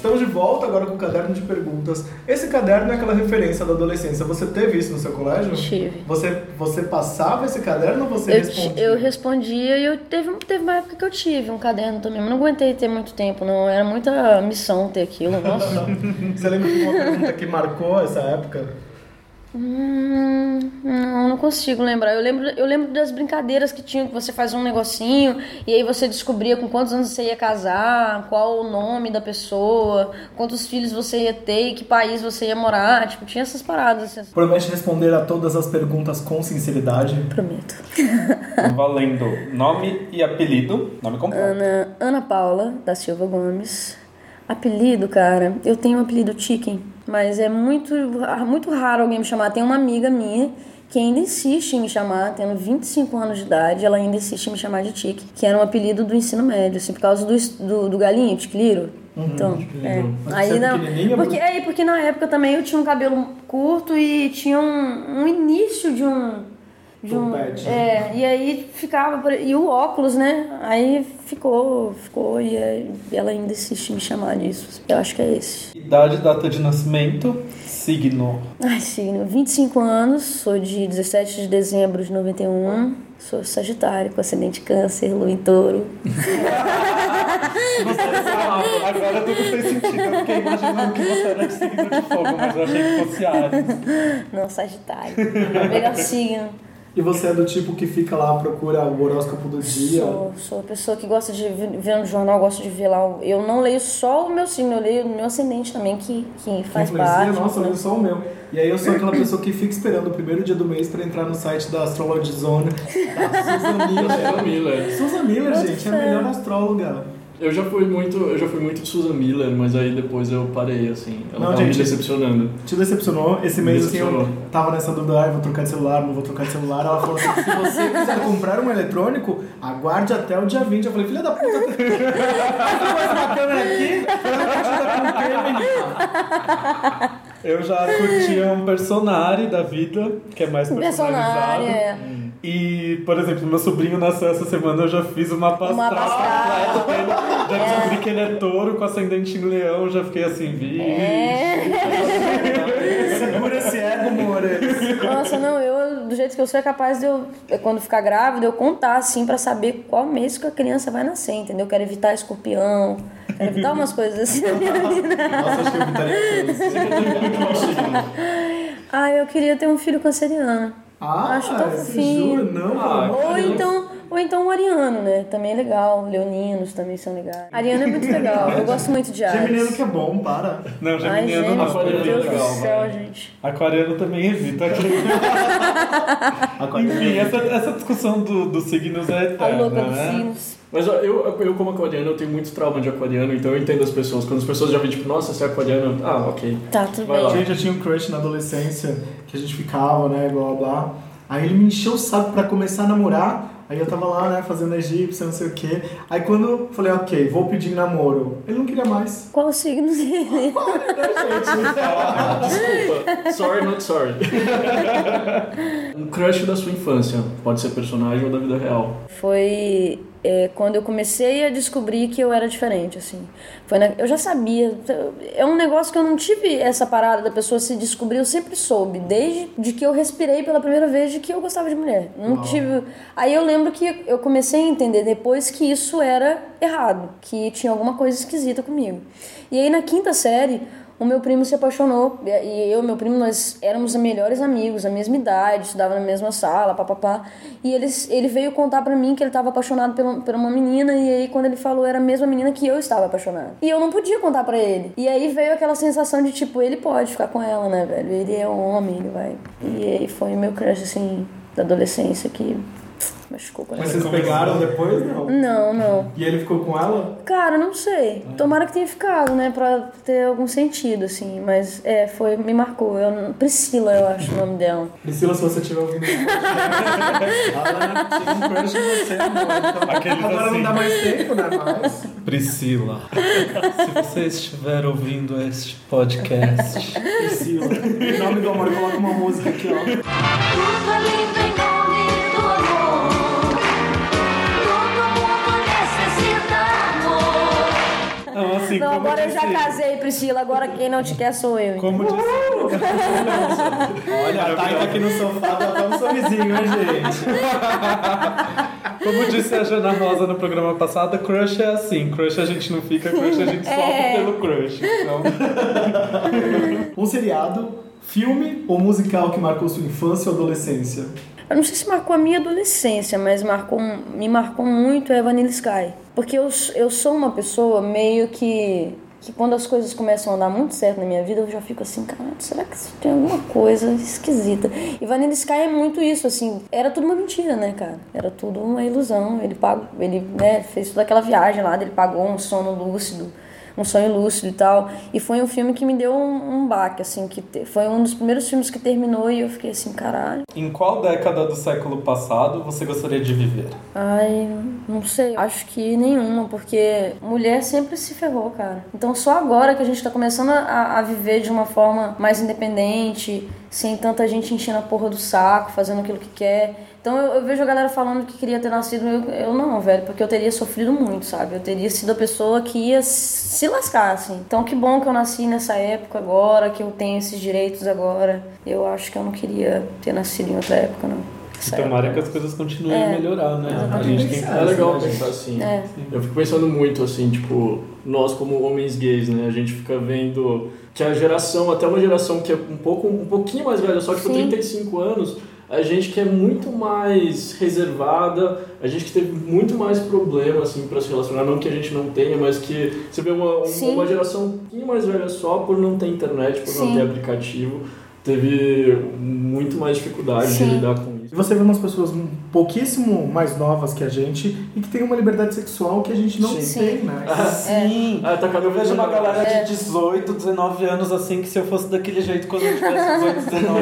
B: Estamos de volta agora com o caderno de perguntas. Esse caderno é aquela referência da adolescência. Você teve isso no seu colégio?
E: Tive.
B: Você, você passava esse caderno ou você
E: Eu,
B: respondia?
E: eu respondia e eu teve, teve uma época que eu tive um caderno também, mas não aguentei ter muito tempo, não. Era muita missão ter aquilo, nossa.
B: Você lembra de uma pergunta que marcou essa época?
E: Hum, não, não consigo lembrar. Eu lembro, eu lembro das brincadeiras que tinham, que você fazia um negocinho e aí você descobria com quantos anos você ia casar, qual o nome da pessoa, quantos filhos você ia ter e que país você ia morar. Tipo, tinha essas paradas. Assim.
B: Promete responder a todas as perguntas com sinceridade.
E: Prometo.
C: Valendo nome e apelido. Nome completo.
E: Ana, Ana Paula da Silva Gomes. Apelido, cara, eu tenho um apelido Chicken, mas é muito, muito raro alguém me chamar. Tem uma amiga minha que ainda insiste em me chamar, tendo 25 anos de idade, ela ainda insiste em me chamar de Chicken, que era um apelido do ensino médio, assim, por causa do, do, do galinho, Tiquiliro. Então, é. Aí
B: é
E: não. Porque, aí, porque na época também eu tinha um cabelo curto e tinha um, um início de um. De um, é, e aí ficava. por- E o óculos, né? Aí ficou, ficou, e aí ela ainda insiste em me chamar disso. Eu acho que é esse.
C: Idade, data de nascimento, signo.
E: Ai, signo, 25 anos, sou de 17 de dezembro de 91, sou Sagitário, com ascendente Câncer, lua em touro.
C: Agora tudo fez sentido. Eu fiquei imaginando que você era de signo de fogo, mas eu achei que fosse Ares.
E: Não, Sagitário. Melhor signo.
B: E você é do tipo que fica lá, procura o horóscopo do dia?
E: Sou, sou a pessoa que gosta de ver no jornal, gosto de ver lá. o- Eu não leio só o meu signo, eu leio o meu ascendente também, que, que faz
B: Influencia?
E: parte.
B: Nossa, eu
E: né?
B: leio só o meu. E aí eu sou aquela pessoa que fica esperando o primeiro dia do mês pra entrar no site da Astrology Zone, da Susan
D: Susan
B: Miller. Susan Miller, gente, é a melhor astróloga.
D: Eu já fui muito, eu já fui muito de Susan Miller, mas aí depois eu parei, assim. Ela
B: Não,
D: tava me
B: gente.
D: decepcionando.
B: Te decepcionou? Esse mês assim, eu tava nessa dúvida, ah, eu vou trocar de celular, não vou trocar de celular. Ela falou assim, se você quiser comprar um eletrônico, aguarde até o dia 20. Eu falei, filha da puta, você pôs uma câmera aqui? Com o quê, menina?
C: Eu já curtia um personagem da vida, que é mais personalizado.
E: Personagem, é.
C: E, por exemplo, meu sobrinho nasceu essa semana, eu já fiz uma pasta completo dele. Já descobri que ele é touro com ascendente em leão, já fiquei assim, vi.
E: É.
B: Segura esse ego, more.
E: Nossa, não, eu, do jeito que eu sou, é capaz de eu, quando ficar grávida, eu contar, assim, pra saber qual mês que a criança vai nascer, entendeu? Eu quero evitar escorpião, quero evitar umas coisas assim na minha vida.
B: Nossa, acho que eu evitaria todos.
E: Ah, eu queria ter um filho canceriano.
B: Ah,
E: Acho tão fofinho.
B: Não,
D: Ah,
E: Ou então, ou então o ariano, né? Também é legal. Leoninos também são legais. Ariano é muito legal. Eu gosto muito de
B: Geminiano
E: Ares.
B: que é bom, para.
C: Não,
E: Ai,
C: geminiano não.
E: meu
D: Aquariano é
E: Deus
D: legal,
E: do céu, gente.
C: Aquariano também evita. Enfim, essa, essa discussão do, dos signos é
E: A
C: eterna,
E: louca dos
C: né?
E: signos.
D: Mas ó, eu, eu como aquariano, eu tenho muito trauma de aquariano, então eu entendo as pessoas. Quando as pessoas já veem, tipo, nossa, você é aquariano, ah, ok.
E: Tá, tudo
D: Vai lá.
E: bem.
B: Gente, eu tinha um crush na adolescência, que a gente ficava, né, blá blá blá. Aí ele me encheu o saco pra começar a namorar. Aí eu tava lá, né, fazendo egípcia, não sei o quê. Aí quando eu falei, ok, vou pedir namoro, ele não queria mais.
E: Qual o signo dele?
D: Ah, desculpa. Sorry, not sorry. um crush da sua infância. Pode ser personagem ou da vida real.
E: Foi é, quando eu comecei a descobrir que eu era diferente, assim. Foi na- eu já sabia. É um negócio que eu não tive essa parada da pessoa se descobrir, eu sempre soube. Desde de que eu respirei pela primeira vez de que eu gostava de mulher. Não tive. Aí eu lembro que eu comecei a entender depois que isso era errado, que tinha alguma coisa esquisita comigo. E aí na quinta série. O meu primo se apaixonou, e eu e meu primo, nós éramos melhores amigos, a mesma idade, estudava na mesma sala, papapá. E ele, ele veio contar pra mim que ele estava apaixonado pela, por uma menina, e aí quando ele falou, era a mesma menina que eu estava apaixonado. E eu não podia contar pra ele. E aí veio aquela sensação de, tipo, ele pode ficar com ela, né, velho? Ele é um homem, ele vai. E aí foi o meu crush, assim, da adolescência que machucou o
B: Mas vocês pegaram depois, não?
E: Não, não.
B: E ele ficou com ela?
E: Cara, não sei. Tomara que tenha ficado, né? Pra ter algum sentido, assim. Mas, é, foi, me marcou. Eu, Priscila, eu acho o nome dela.
B: Priscila, se você estiver ouvindo ela você, agora
C: assim.
B: não dá mais tempo, né? Mas...
C: Priscila, se você estiver ouvindo este podcast,
B: Priscila. Em nome do amor, coloca uma música aqui, ó.
C: Não, assim,
E: Não, agora eu
C: disse,
E: já casei, Priscila. Agora quem não te quer sou eu.
C: Como disse,
B: Olha, a Thay tá aqui no sofá, dá até um sorrisinho, hein, gente?
C: como disse a Jana Rosa no programa passado, crush é assim. Crush a gente não fica, crush a gente sofre
E: É.
C: pelo crush. Então,
B: Um seriado, filme ou musical que marcou sua infância ou adolescência?
E: Eu não sei se marcou a minha adolescência, mas marcou, me marcou muito é Vanilla Sky. Porque eu, eu sou uma pessoa meio que. que quando as coisas começam a dar muito certo na minha vida, eu já fico assim, caralho, será que isso tem alguma coisa esquisita? E Vanilla Sky é muito isso, assim. Era tudo uma mentira, né, cara? Era tudo uma ilusão. Ele pagou, ele né, fez toda aquela viagem lá, ele pagou um sono lúcido um sonho lúcido e tal. E foi um filme que me deu um, um baque, assim, que te- foi um dos primeiros filmes que terminou e eu fiquei assim, caralho.
C: em qual década do século passado você gostaria de viver?
E: Ai, não sei. Acho que nenhuma, porque mulher sempre se ferrou, cara. Então só agora que a gente tá começando a, a viver de uma forma mais independente, sem tanta gente enchendo a porra do saco, fazendo aquilo que quer. Então eu, eu vejo a galera falando que queria ter nascido, eu, eu não, velho, porque eu teria sofrido muito, sabe? Eu teria sido a pessoa que ia se lascar, assim. Então que bom que eu nasci nessa época agora, que eu tenho esses direitos agora. Eu acho que eu não queria ter nascido em outra época, não. Essa
C: Tomara que as coisas continuem
E: É.
C: a melhorar, né? A gente tem que
D: É legal pensar assim.
E: É.
D: Eu fico pensando muito assim, tipo, nós como homens gays, né? A gente fica vendo que a geração, até uma geração que é um pouco um pouquinho mais velha, só tipo
E: Sim.
D: 35 anos, a gente que é muito mais reservada, a gente que teve muito mais problema assim para se relacionar, não que a gente não tenha, mas que você vê uma, uma, uma geração um pouquinho mais velha só por não ter internet, por não
E: Sim.
D: ter aplicativo, teve muito mais dificuldade de
E: Sim.
D: lidar com
B: E você vê umas pessoas um pouquíssimo mais novas que a gente e que tem uma liberdade sexual que a gente não
E: Sim.
B: tem, né?
C: Sim.
D: Ah, tá
C: Eu vejo uma galera
E: É.
C: de 18, 19 anos assim, que se eu fosse daquele jeito quando eu tivesse 18, 19,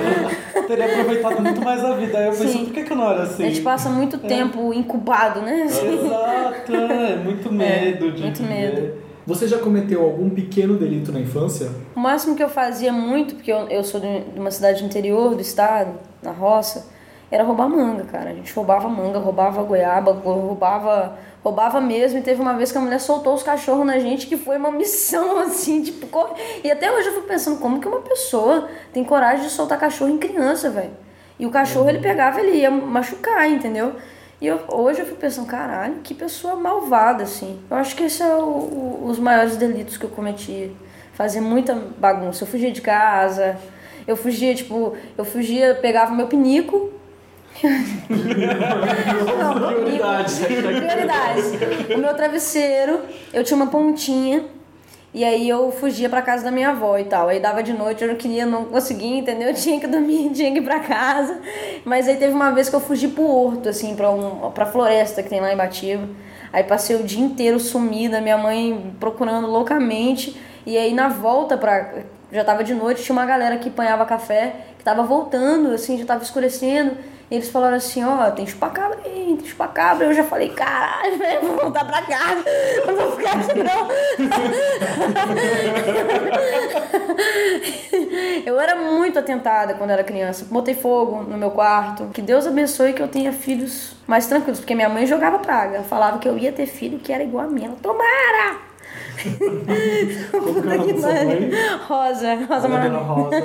C: eu teria aproveitado muito mais a vida. Aí eu penso,
E: Sim.
C: por que, que eu não era assim?
E: A gente passa muito tempo incubado, né?
C: Exato, é muito medo de
E: muito
C: viver.
E: medo.
B: Você já cometeu algum pequeno delito na infância?
E: O máximo que eu fazia muito, porque eu, eu sou de de uma cidade interior do estado, na roça, era roubar manga, cara. A gente roubava manga, roubava goiaba, roubava, roubava mesmo. E teve uma vez que a mulher soltou os cachorros na gente, que foi uma missão, assim, tipo... co- E até hoje eu fico pensando, como que uma pessoa tem coragem de soltar cachorro em criança, velho? E o cachorro, ele pegava, ele ia machucar, entendeu? E eu- hoje eu fico pensando, caralho, que pessoa malvada, assim. Eu acho que esse é o- o- os maiores delitos que eu cometi. Fazer muita bagunça. Eu fugia de casa, eu fugia, tipo, eu fugia, pegava meu pinico. Não.
D: Prioridades,
E: Prioridades. O meu travesseiro, eu tinha uma pontinha. E aí eu fugia pra casa da minha avó e tal. Aí dava de noite, eu não queria, não conseguia, entendeu? Eu tinha que dormir, tinha que ir pra casa. Mas aí teve uma vez que eu fugi pro horto, assim, pra, um, pra floresta que tem lá em Batiba. Aí passei o dia inteiro sumida, minha mãe procurando loucamente. E aí na volta pra. Já tava de noite, tinha uma galera que apanhava café, que tava voltando, assim, já tava escurecendo. E eles falaram assim, ó, tem chupacabra aí, tem chupacabra. Eu já falei, caralho, velho, vou voltar pra casa. Não vou ficar aqui, não. eu era muito atentada quando era criança. Botei fogo no meu quarto. Que Deus abençoe que eu tenha filhos mais tranquilos. Porque minha mãe jogava praga. Falava que eu ia ter filho que era igual a mim. Ela, tomara!
B: Que é o nome da sua mãe?
E: Rosa, Rosa Maria.
B: Rosa.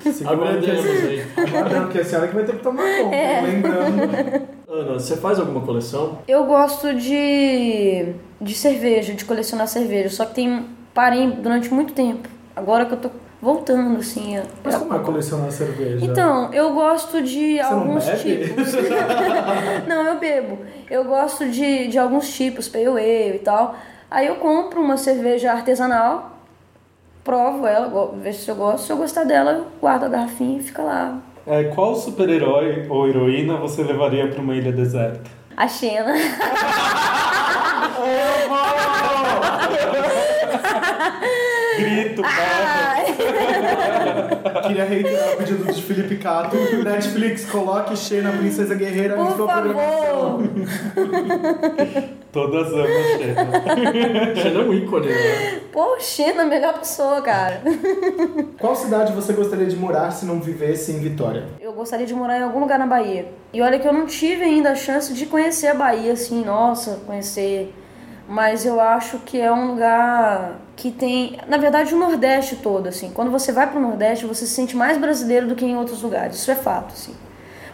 B: Que
D: Agradecemos
B: a-
D: aí.
B: Aguardando que a senhora que vai ter que tomar conta.
E: É.
B: Lembrando.
D: Ana, você faz alguma coleção?
E: Eu gosto de, de cerveja, de colecionar cerveja, só que tem parei durante muito tempo. Agora que eu tô voltando, assim.
B: Mas
E: eu-
B: como é colecionar cerveja?
E: Então, eu gosto de
B: Você não
E: alguns
B: bebe?
E: tipos. não, eu bebo. Eu gosto de, de alguns tipos, pale ale e tal. Aí eu compro uma cerveja artesanal, provo ela, vejo se eu gosto. Se eu gostar dela, eu guardo a garrafinha e fica lá.
C: É, qual super-herói ou heroína você levaria pra uma ilha deserta?
E: A Xena.
C: Grito.
E: Ai.
B: Queria reiterar o pedido de Felipe Cato. Netflix, coloque Xena, Princesa Guerreira em sua programação.
C: Todas amam Xena.
D: Xena é um ícone, né?
E: Pô, Xena, a melhor pessoa, cara.
B: Qual cidade você gostaria de morar se não vivesse em Vitória?
E: Eu gostaria de morar em algum lugar na Bahia. E olha que eu não tive ainda a chance de conhecer a Bahia, assim, nossa, conhecer mas eu acho que é um lugar que tem, na verdade, o Nordeste todo, assim. Quando você vai pro Nordeste, você se sente mais brasileiro do que em outros lugares. Isso é fato, assim.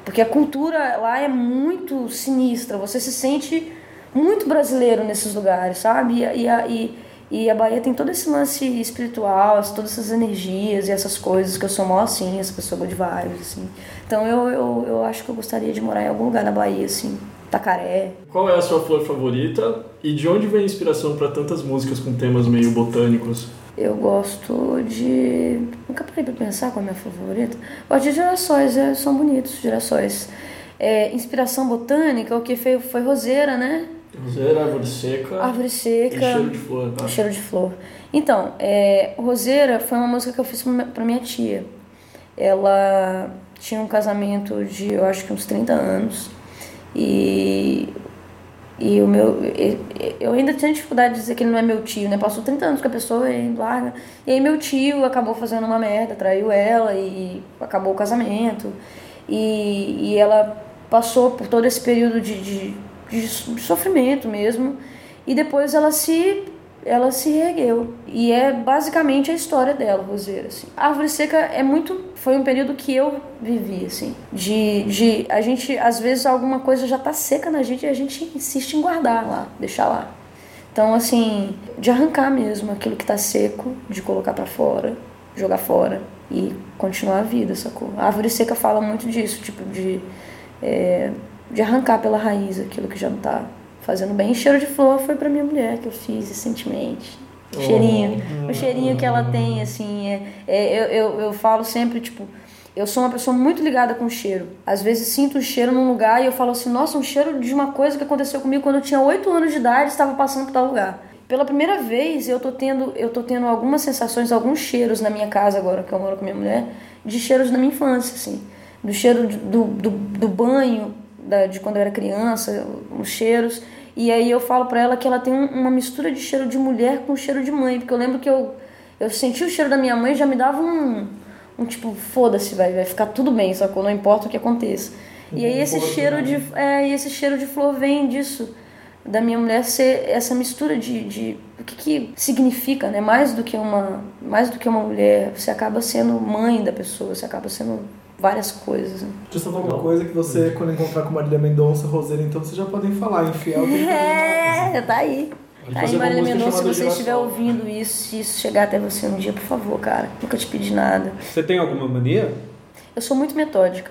E: Porque a cultura lá é muito sinistra. Você se sente muito brasileiro nesses lugares, sabe? E, a- e, e, a Bahia tem todo esse lance espiritual, todas essas energias e essas coisas que eu sou mó assim, essa pessoa good vibes, assim. Então eu, eu, eu acho que eu gostaria de morar em algum lugar na Bahia, assim. Tacaré.
D: Qual é a sua flor favorita e de onde vem a inspiração para tantas músicas com temas meio botânicos?
E: Eu gosto de. Nunca parei pra pensar qual é a minha favorita. Gosto de girassóis, é, são bonitos, girassóis. É, inspiração botânica, o que foi, foi roseira, né?
D: Roseira, árvore seca
E: Árvore
D: e
E: seca.
D: cheiro de flor. tá?
E: Cheiro de flor. Então, é, Roseira foi uma música que eu fiz pra minha tia. Ela tinha um casamento de, eu acho que uns 30 anos. E, e o meu. Eu ainda tinha dificuldade de dizer que ele não é meu tio, né? Passou 30 anos com a pessoa e larga. E aí meu tio acabou fazendo uma merda, traiu ela e acabou o casamento. E, e ela passou por todo esse período de, de, de sofrimento mesmo. E depois ela se ela se reergueu. E é basicamente a história dela, Roseira, assim. A Árvore Seca é muito... Foi um período que eu vivi, assim. De, de... A gente, às vezes, alguma coisa já tá seca na gente e a gente insiste em guardar lá, deixar lá. Então, assim, de arrancar mesmo aquilo que tá seco, de colocar pra fora, jogar fora e continuar a vida, sacou? A Árvore Seca fala muito disso, tipo, de... é, de arrancar pela raiz aquilo que já não tá fazendo bem. E cheiro de flor foi pra minha mulher que eu fiz recentemente. O cheirinho, o cheirinho que ela tem, assim, é, é, eu, eu, eu falo sempre, tipo, eu sou uma pessoa muito ligada com cheiro. Às vezes sinto um cheiro num lugar e eu falo assim, nossa, um cheiro de uma coisa que aconteceu comigo quando eu tinha 8 anos de idade, estava passando por tal lugar. Pela primeira vez eu tô tendo, eu tô tendo algumas sensações, alguns cheiros na minha casa agora que eu moro com minha mulher, de cheiros da minha infância, assim. Do cheiro do, do, do banho, da, de quando eu era criança, os cheiros. E aí eu falo pra ela que ela tem um- uma mistura de cheiro de mulher com cheiro de mãe, porque eu lembro que eu, eu senti o cheiro da minha mãe e já me dava um, um tipo, foda-se, vai, vai ficar tudo bem, sacou? Não importa o que aconteça. E aí esse cheiro de é, esse cheiro de flor vem disso da minha mulher ser essa mistura de, de o que, que significa, né? Mais do que uma mais do que uma mulher, você acaba sendo mãe da pessoa, você acaba sendo várias coisas.
B: Deixa eu só falar uma coisa que você, quando encontrar com Marília Mendonça, Roseira, então vocês já podem falar. Infiel
E: É, tá aí. Tá aí, Marília Mendonça, se você estiver ouvindo isso, se isso chegar até você um dia, por favor, cara. Nunca te pedi nada.
C: Você tem alguma mania?
E: Eu sou muito metódica.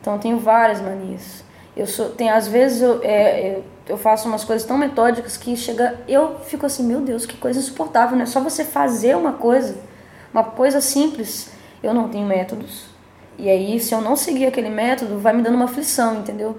E: Então eu tenho várias manias. Eu sou, tem às vezes eu, é, eu, eu faço umas coisas tão metódicas que chega, eu fico assim, meu Deus, que coisa insuportável, né? Só você fazer uma coisa, uma coisa simples. Eu não tenho métodos. E aí, se eu não seguir aquele método, vai me dando uma aflição, entendeu?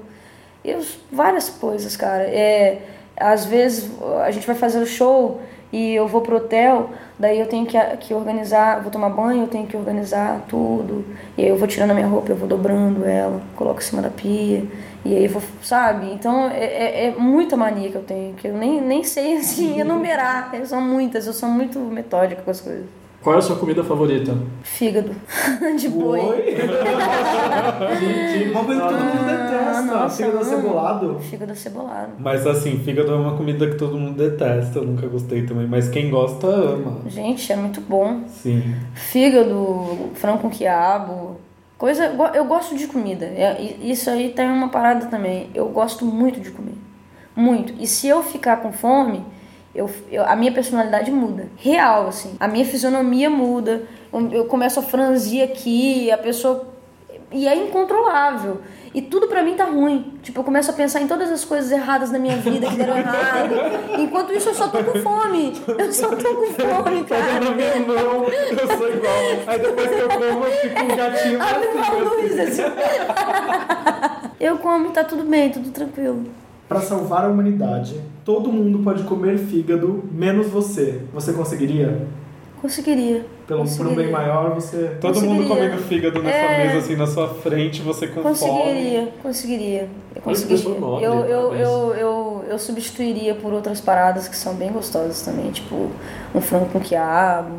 E: Eu, várias coisas, cara. É, às vezes a gente vai fazer o show e eu vou pro hotel, daí eu tenho que, que organizar, vou tomar banho, eu tenho que organizar tudo. E aí eu vou tirando a minha roupa, eu vou dobrando ela, coloco em cima da pia. E aí eu vou, sabe? Então é, é, é muita mania que eu tenho, que eu nem, nem sei assim enumerar. São muitas, eu sou muito metódica com as coisas.
D: Qual é a sua comida favorita?
E: Fígado de boi.
B: Oi? Uma coisa que todo mundo detesta.
E: nossa,
B: Fígado
E: amo.
B: acebolado.
E: Fígado acebolado.
C: Mas assim, fígado é uma comida que todo mundo detesta, eu nunca gostei também. Mas quem gosta, ama.
E: Gente, é muito bom.
C: Sim.
E: Fígado, frango com quiabo. Coisa. Eu gosto de comida. É, e- Isso aí tem uma parada também. Eu gosto muito de comer. Muito. E se eu ficar com fome, eu, eu- a minha personalidade muda. Real, assim. A minha fisionomia muda. Eu, eu começo a franzir aqui, a pessoa. E é incontrolável. E tudo pra mim tá ruim. Tipo, eu começo a pensar em todas as coisas erradas na minha vida que deram errado. Enquanto isso, eu só tô com fome. Eu só tô com fome, cara.
C: não, eu sou igual. Aí depois que eu como, eu fico um gatinho
E: Abre uma luz,
C: assim.
E: assim. Eu como, tá tudo bem, tudo tranquilo.
B: Pra salvar a humanidade, todo mundo pode comer fígado, menos você. Você conseguiria?
E: Conseguiria.
B: Pelo, por um
E: conseguiria.
B: bem maior, você.
C: Todo mundo
E: Conseguiria.
C: comendo fígado nessa
E: É.
C: mesa, assim, na sua frente, você com fome.
E: Conseguiria, conseguiria. Eu conseguiria.
D: nobre,
E: Eu, eu, eu, eu, eu substituiria por outras paradas que são bem gostosas também, tipo um frango com quiabo,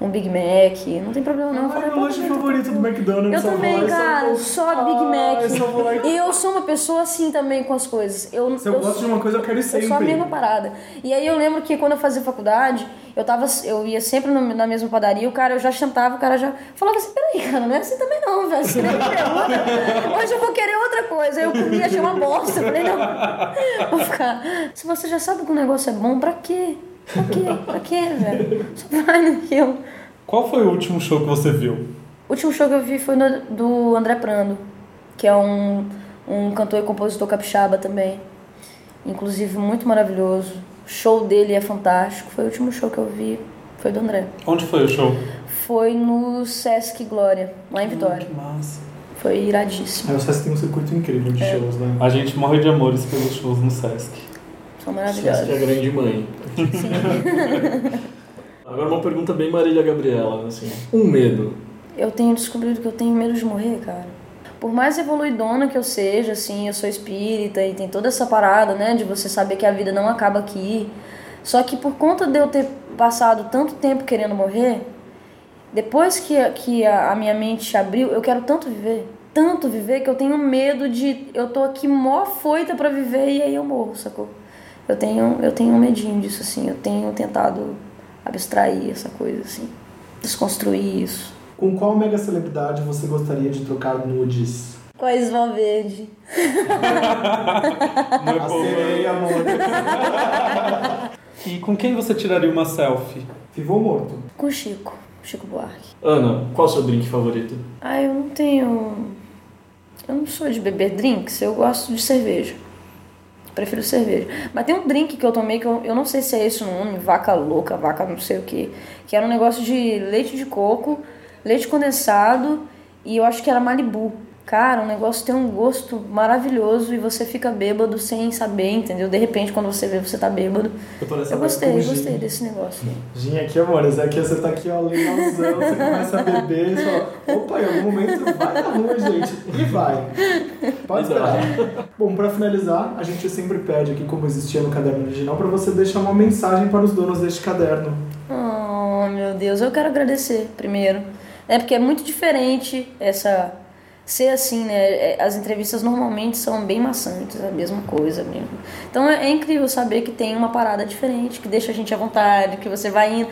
E: um Big Mac. Não tem problema não. Eu falei,
B: meu
E: "Pô,
B: lanche favorito do
E: tranquilo."
B: McDonald's.
E: Eu
B: só
E: também,
B: só
E: cara,
B: como.
E: só Big
B: Ah,
E: Mac.
B: eu só e-
E: eu sou uma pessoa assim também com as coisas. Eu,
B: Se eu gosto de uma coisa, eu quero ir
E: eu sou a
B: sempre.
E: mesma parada. E aí eu lembro que quando eu fazia faculdade, eu tava, eu ia sempre no- na mesma padaria, o cara, eu já chantava, o cara já falava assim, peraí, cara, não é assim também não, velho. Me pergunta. Hoje eu vou querer outra coisa. Aí eu comia, achei uma bosta. Eu falei, não, vou ficar. Se você já sabe que o negócio é bom, pra quê? Pra quê? Pra quê, velho? Só vai naquilo.
C: Qual foi o último show que você viu?
E: O último show que eu vi foi no, do André Prando, que é um, um cantor e compositor capixaba também. Inclusive, muito maravilhoso. O show dele é fantástico. Foi o último show que eu vi, foi do André.
C: Onde foi o show?
E: Foi no Sesc Glória, lá em Vitória.
C: Que massa.
E: Foi iradíssimo.
B: Aí o Sesc tem um circuito incrível de
E: É.
B: shows, né?
C: A gente morre de amores pelos shows no Sesc.
E: São
D: Essa que é a grande mãe. Agora uma pergunta bem Marília Gabriela, assim. Um medo.
E: Eu tenho descobrido que eu tenho medo de morrer, cara. Por mais evoluidona que eu seja, assim, eu sou espírita e tem toda essa parada, né, de você saber que a vida não acaba aqui. Só que por conta de eu ter passado tanto tempo querendo morrer, depois que, que a, a minha mente abriu, eu quero tanto viver, tanto viver, que eu tenho medo de. Eu tô aqui mó foita pra viver e aí eu morro, sacou? Eu tenho, eu tenho um medinho disso, assim. Eu tenho tentado abstrair essa coisa, assim. Desconstruir isso.
B: Com qual mega celebridade você gostaria de trocar nudes?
E: Com a Isval Verde.
B: A sereia, amor.
C: E com quem você tiraria uma selfie?
B: Vivo ou morto?
E: Com o Chico. Chico Buarque.
D: Ana, qual é o seu drink favorito?
E: Ah, eu não tenho. Eu não sou de beber drinks, eu gosto de cerveja. Prefiro cerveja. Mas tem um drink que eu tomei que eu, eu não sei se é esse o nome, vaca louca, vaca não sei o que. Que era um negócio de leite de coco, leite condensado e eu acho que era Malibu. Cara, o negócio tem um gosto maravilhoso e você fica bêbado sem saber, entendeu? De repente, quando você vê, você tá bêbado.
B: Eu, tô nessa
E: Eu gostei, eu gostei desse negócio.
B: Gin aqui, amores, aqui você tá aqui, ó, legalzão, você começa a beber e fala, opa, em algum momento vai dar ruim, gente. E vai. Pode esperar. Bom, pra finalizar, a gente sempre pede aqui, como existia no caderno original, pra você deixar uma mensagem para os donos deste caderno.
E: Oh, meu Deus, eu quero agradecer primeiro. É porque é muito diferente essa ser assim, né? É, As entrevistas normalmente são bem maçantes, é a mesma coisa mesmo. Então é, é incrível saber que tem uma parada diferente, que deixa a gente à vontade, que você vai indo,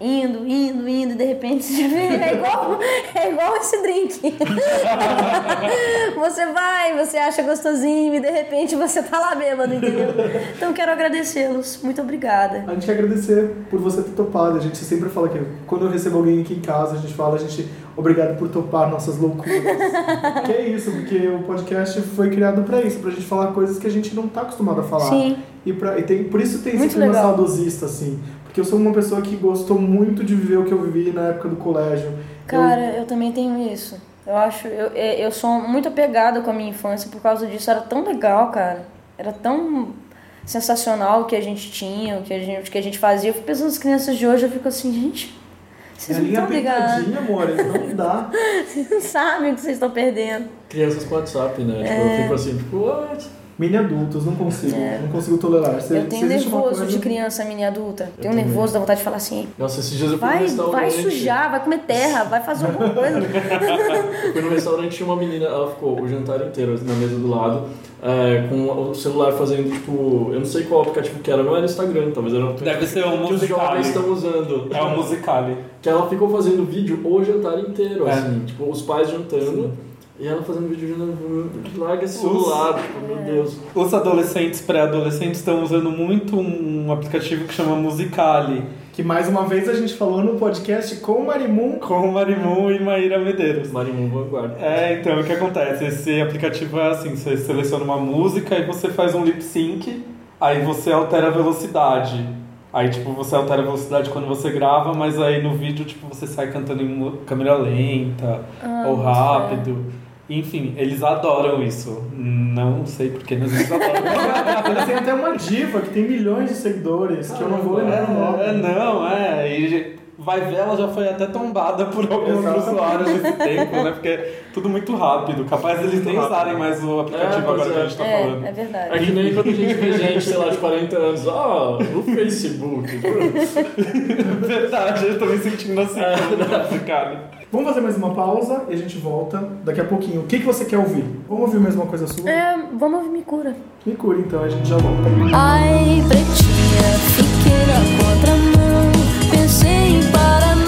E: indo, indo, indo, e de repente você vê, é igual, é igual esse drink. você vai, você acha gostosinho e de repente você tá lá bêbado, entendeu? Então quero agradecê-los. Muito obrigada.
B: A gente quer agradecer por você ter topado. A gente sempre fala que quando eu recebo alguém aqui em casa, a gente fala, a gente, obrigado por topar nossas loucuras. que é isso, porque o podcast foi criado pra isso, pra gente falar coisas que a gente não tá acostumado a falar.
E: Sim.
B: E, pra, e tem, por isso tem esse
E: Muito
B: clima
E: legal.
B: saudosista, assim. Porque eu sou uma pessoa que gostou muito de viver o que eu vivi na época do colégio.
E: Cara, eu também tenho isso. Eu acho, eu, é, eu sou muito apegada com a minha infância por causa disso. Era tão legal, cara. Era tão sensacional o que a gente tinha, o que a gente, o que a gente fazia. Eu fico pensando nas crianças de hoje, eu fico assim, gente, vocês
B: é
E: não estão ligados.
B: amor, não dá.
E: Vocês não sabem o que vocês estão perdendo.
D: Crianças com WhatsApp, né? Tipo, eu fico assim, tipo, what?
B: Mini adultos, não consigo, não consigo tolerar. Se,
E: É. eu tenho nervoso
B: coisa-
E: de criança mini adulta. Tenho
D: também.
E: nervoso, dá vontade de falar assim,
D: Nossa, esses dias eu fui no
E: vai,
D: restaurante.
E: vai sujar, vai comer terra, vai fazer alguma coisa.
D: Eu fui no restaurante tinha uma menina, ela ficou o jantar inteiro na mesa do lado, é, com o celular fazendo, tipo, eu não sei qual aplicativo que era, não era Instagram, talvez era
C: Deve ser um
D: que os jovens estão usando.
C: É o Musicali.
D: Que ela ficou fazendo vídeo o jantar inteiro,
C: É.
D: assim, tipo, os pais jantando. E ela fazendo vídeo jantando, larga esse celular, tipo, meu Deus.
C: Os adolescentes, pré-adolescentes estão usando muito um aplicativo que chama Musicali,
B: Que mais uma vez a gente falou no podcast com o Marimun.
C: com Marimun e Maíra Medeiros.
D: Marimum Vanguarda.
C: É, então o que acontece? Esse aplicativo é assim, você seleciona uma música e você faz um lip sync, aí você altera a velocidade. Aí tipo, você altera a velocidade quando você grava, mas aí no vídeo tipo, você sai cantando em câmera lenta
E: Ah,
C: ou rápido. Enfim, eles adoram isso. Não sei porquê, mas eles adoram.
B: Eles têm até uma diva que tem milhões de seguidores, que eu não vou lembrar o nome.
C: É, não, é. E Vai ver, ela já foi até tombada por alguns
B: Exatamente.
C: usuários nesse tempo, né? Porque é tudo muito rápido. Capaz eles nem usarem mais o aplicativo
D: É,
C: agora que a
D: é.
C: gente tá
E: É,
C: falando.
E: é
D: É
E: verdade.
D: que nem quando a gente vê gente, sei lá, de 40 anos, ah, no Facebook.
C: Verdade, eu tô me sentindo assim esse cara.
B: Vamos fazer mais uma pausa e a gente volta daqui a pouquinho. O que, que você quer ouvir? Vamos ouvir mais uma coisa sua?
E: É, vamos ouvir Me Cura.
B: Me cura então, a gente já volta.
A: Ai, pretinha, fiquei na contramão. Pensei em paranoia,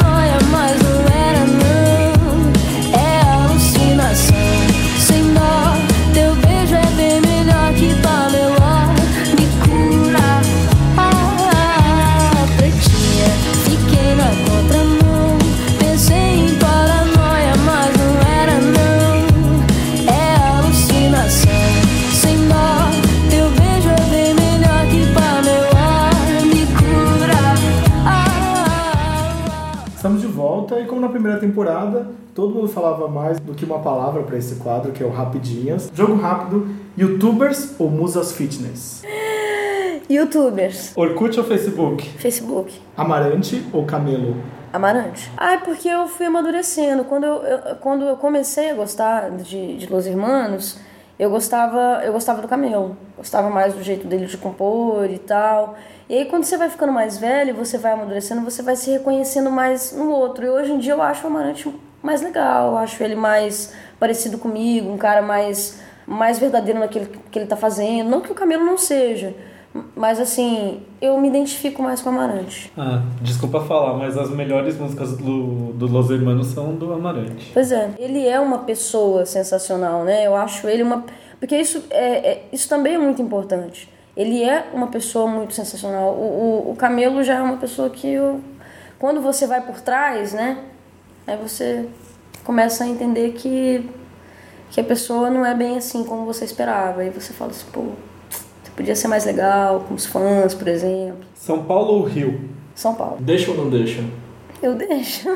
B: temporada, todo mundo falava mais do que uma palavra para esse quadro, que é o Rapidinhas. Jogo rápido, youtubers ou musas fitness?
E: Youtubers.
C: Orkut ou Facebook?
E: Facebook.
B: Amarante ou camelo?
E: Amarante. Ah, é porque eu fui amadurecendo. Quando eu, eu- quando eu comecei a gostar de, de Los Hermanos, eu gostava, eu gostava do Camelo. Gostava mais do jeito dele de compor e tal. E aí quando você vai ficando mais velho, você vai amadurecendo, você vai se reconhecendo mais no outro. E hoje em dia eu acho o Amarante mais legal, eu acho ele mais parecido comigo, um cara mais, mais verdadeiro naquilo que ele tá fazendo. Não que o Camelo não seja, mas assim, eu me identifico mais com o Amarante.
C: Ah, desculpa falar, mas as melhores músicas do, do Los Hermanos são do Amarante.
E: Pois é, ele é uma pessoa sensacional, né? Eu acho ele uma. Porque isso, é, é- isso também é muito importante. Ele é uma pessoa muito sensacional. O, o, o Camelo já é uma pessoa que eu. Quando você vai por trás, né? Aí você começa a entender que, que a pessoa não é bem assim como você esperava. Aí você fala assim, pô, podia ser mais legal com os fãs, por exemplo.
C: São Paulo ou Rio?
E: São Paulo.
D: Deixa ou não deixa?
E: Eu deixo.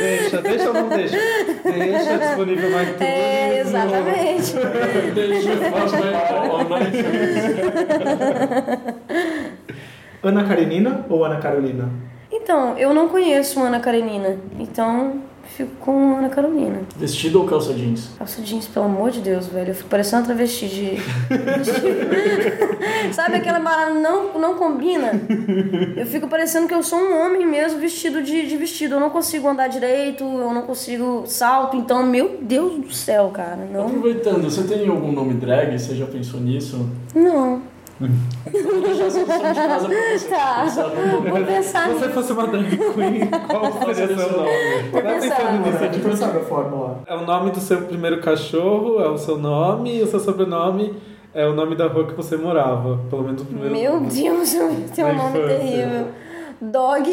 C: Deixa, deixa ou não deixa? Deixa disponível no iTunes.
E: É, exatamente.
D: Deixa, online.
B: Ana Karenina ou Ana Carolina?
E: Então, eu não conheço Ana Karenina, então fico com Ana Carolina.
D: Vestido ou calça jeans?
E: Calça jeans, pelo amor de Deus, velho. Eu fico parecendo uma travesti de. Sabe aquela parada não, não combina? Eu fico parecendo que eu sou um homem mesmo vestido de, de vestido. Eu não consigo andar direito, eu não consigo salto, então, meu Deus do céu, cara. Não.
D: Aproveitando, você tem algum nome drag? Você já pensou nisso?
E: Não.
D: Vou deixar essa opção de casa pra você
E: Tá. Vou pensar
C: Se você
E: nisso.
C: fosse uma drag queen, qual seria seu nome?
E: Vou
C: Vai
E: pensar.
C: pensando nisso.
B: A gente não sabe a fórmula.
C: É o nome do seu primeiro cachorro, é o seu nome, e o seu sobrenome é o nome da rua que você morava. Pelo menos o primeiro
E: Meu
C: nome.
E: Deus, tem um
C: Na
E: nome
C: infância.
E: terrível. Dog.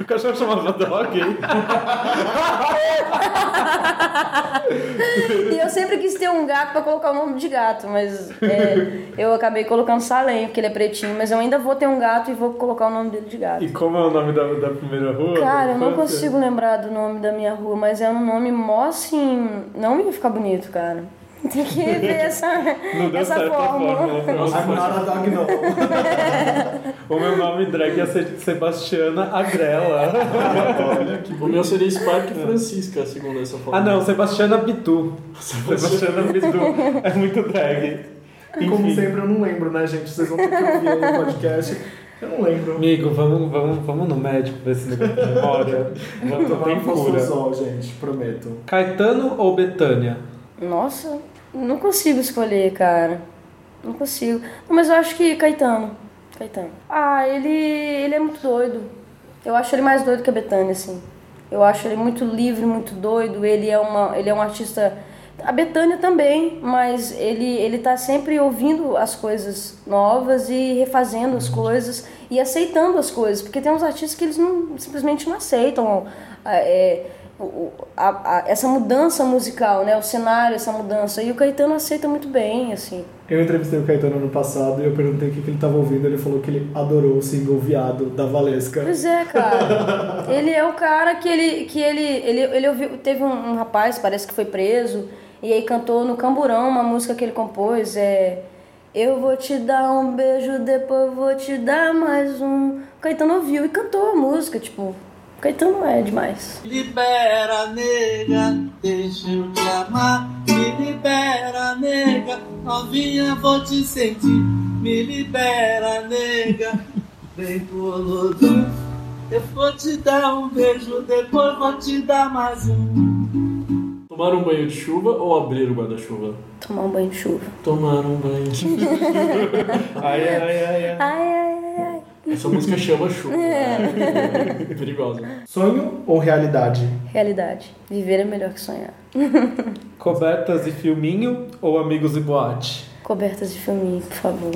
C: O cachorro chamava Dog.
E: E eu sempre quis ter um gato pra colocar o nome de gato, mas é, eu acabei colocando Salem, porque ele é pretinho, mas eu ainda vou ter um gato e vou colocar o nome dele de gato.
C: E como é o nome da, da primeira rua?
E: Cara, eu não consigo lembrar do nome da minha rua, mas é um nome mó assim. Não ia ficar bonito, cara. Tem que ver essa,
C: Não deu
E: essa
C: certo
E: fórmula.
C: fórmula. pra você.
B: I'm not a dog, não.
C: O meu nome drag ia ser Sebastiana Agrela.
D: O meu seria Spark Francisca, segundo essa forma.
C: ah não, Sebastiana Bitu. Sebastiana Bitu. É muito drag.
B: Como
C: Enfim.
B: sempre, eu não lembro, né, gente? Vocês vão ter que ouvir no podcast. Eu não lembro.
C: Amigo, vamos, vamos, vamos no médico ver esse negócio de memória. Vamos
B: tomar
C: tem
B: um gente, prometo.
C: Caetano ou Betânia?
E: Nossa, não consigo escolher, cara. Não consigo. Não, mas eu acho que Caetano. Caetano. Ah, ele, ele é muito doido. Eu acho ele mais doido que a Betânia, assim. Eu acho ele muito livre, muito doido. Ele é, uma, ele é um artista. A Betânia também, mas ele, ele tá sempre ouvindo as coisas novas e refazendo as coisas e aceitando as coisas. Porque tem uns artistas que eles não, simplesmente não aceitam. é, o- a- a- essa mudança musical, né? O cenário, essa mudança. E o Caetano aceita muito bem, assim.
B: Eu entrevistei o Caetano ano passado e eu perguntei o que que ele estava ouvindo. Ele falou que ele adorou o single Viado da Valesca.
E: Pois é, cara. ele é o cara que ele. que ele. ele, ele ouviu, teve um, um rapaz, parece que foi preso, e aí cantou no Camburão uma música que ele compôs. É, Eu vou te dar um beijo, depois vou te dar mais um. Caetano ouviu e cantou a música, tipo, Caetano é demais.
G: Libera, nega, deixa eu te amar. Me libera, nega, novinha, vou te sentir. Me libera, nega, vem boludo. Eu vou te dar um beijo, depois vou te dar mais um.
D: Tomar um banho de chuva ou abrir o guarda-chuva?
E: Tomar um banho de chuva.
D: Tomar um banho de chuva.
B: Ai, ai, ai, ai.
E: Ai, ai, ai, ai.
D: Essa música chama chuva. né? Perigosa.
B: Sonho ou realidade?
E: Realidade. Viver é melhor que sonhar.
C: Cobertas e filminho ou amigos e boate?
E: Cobertas de filminho, por favor.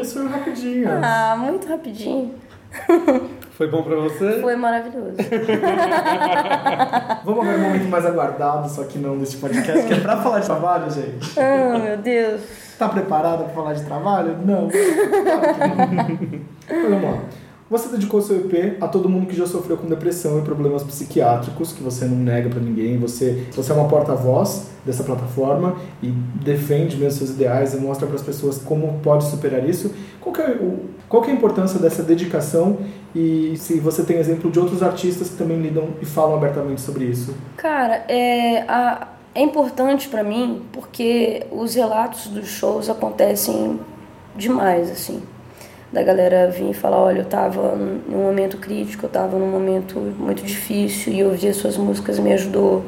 B: Isso foi rapidinho.
E: Ah, muito rapidinho.
C: Foi bom pra você?
E: Foi maravilhoso.
B: Vamos ver um momento mais aguardado, só que não desse podcast, que é pra falar de trabalho, gente.
E: Ah, meu Deus.
B: Tá preparada pra falar de trabalho? Não. Claro que não. Vamos lá. Você dedicou seu EP a todo mundo que já sofreu com depressão e problemas psiquiátricos, que você não nega pra ninguém. Você, você é uma porta-voz dessa plataforma e defende mesmo seus ideais e mostra para as pessoas como pode superar isso. Qual é, o, qual é a importância dessa dedicação e se você tem exemplo de outros artistas que também lidam e falam abertamente sobre isso?
E: Cara, é, a- é importante pra mim porque os relatos dos shows acontecem demais, assim. Da galera vir e falar, olha, eu tava num momento crítico, eu tava num momento muito difícil e ouvir as suas músicas me ajudou.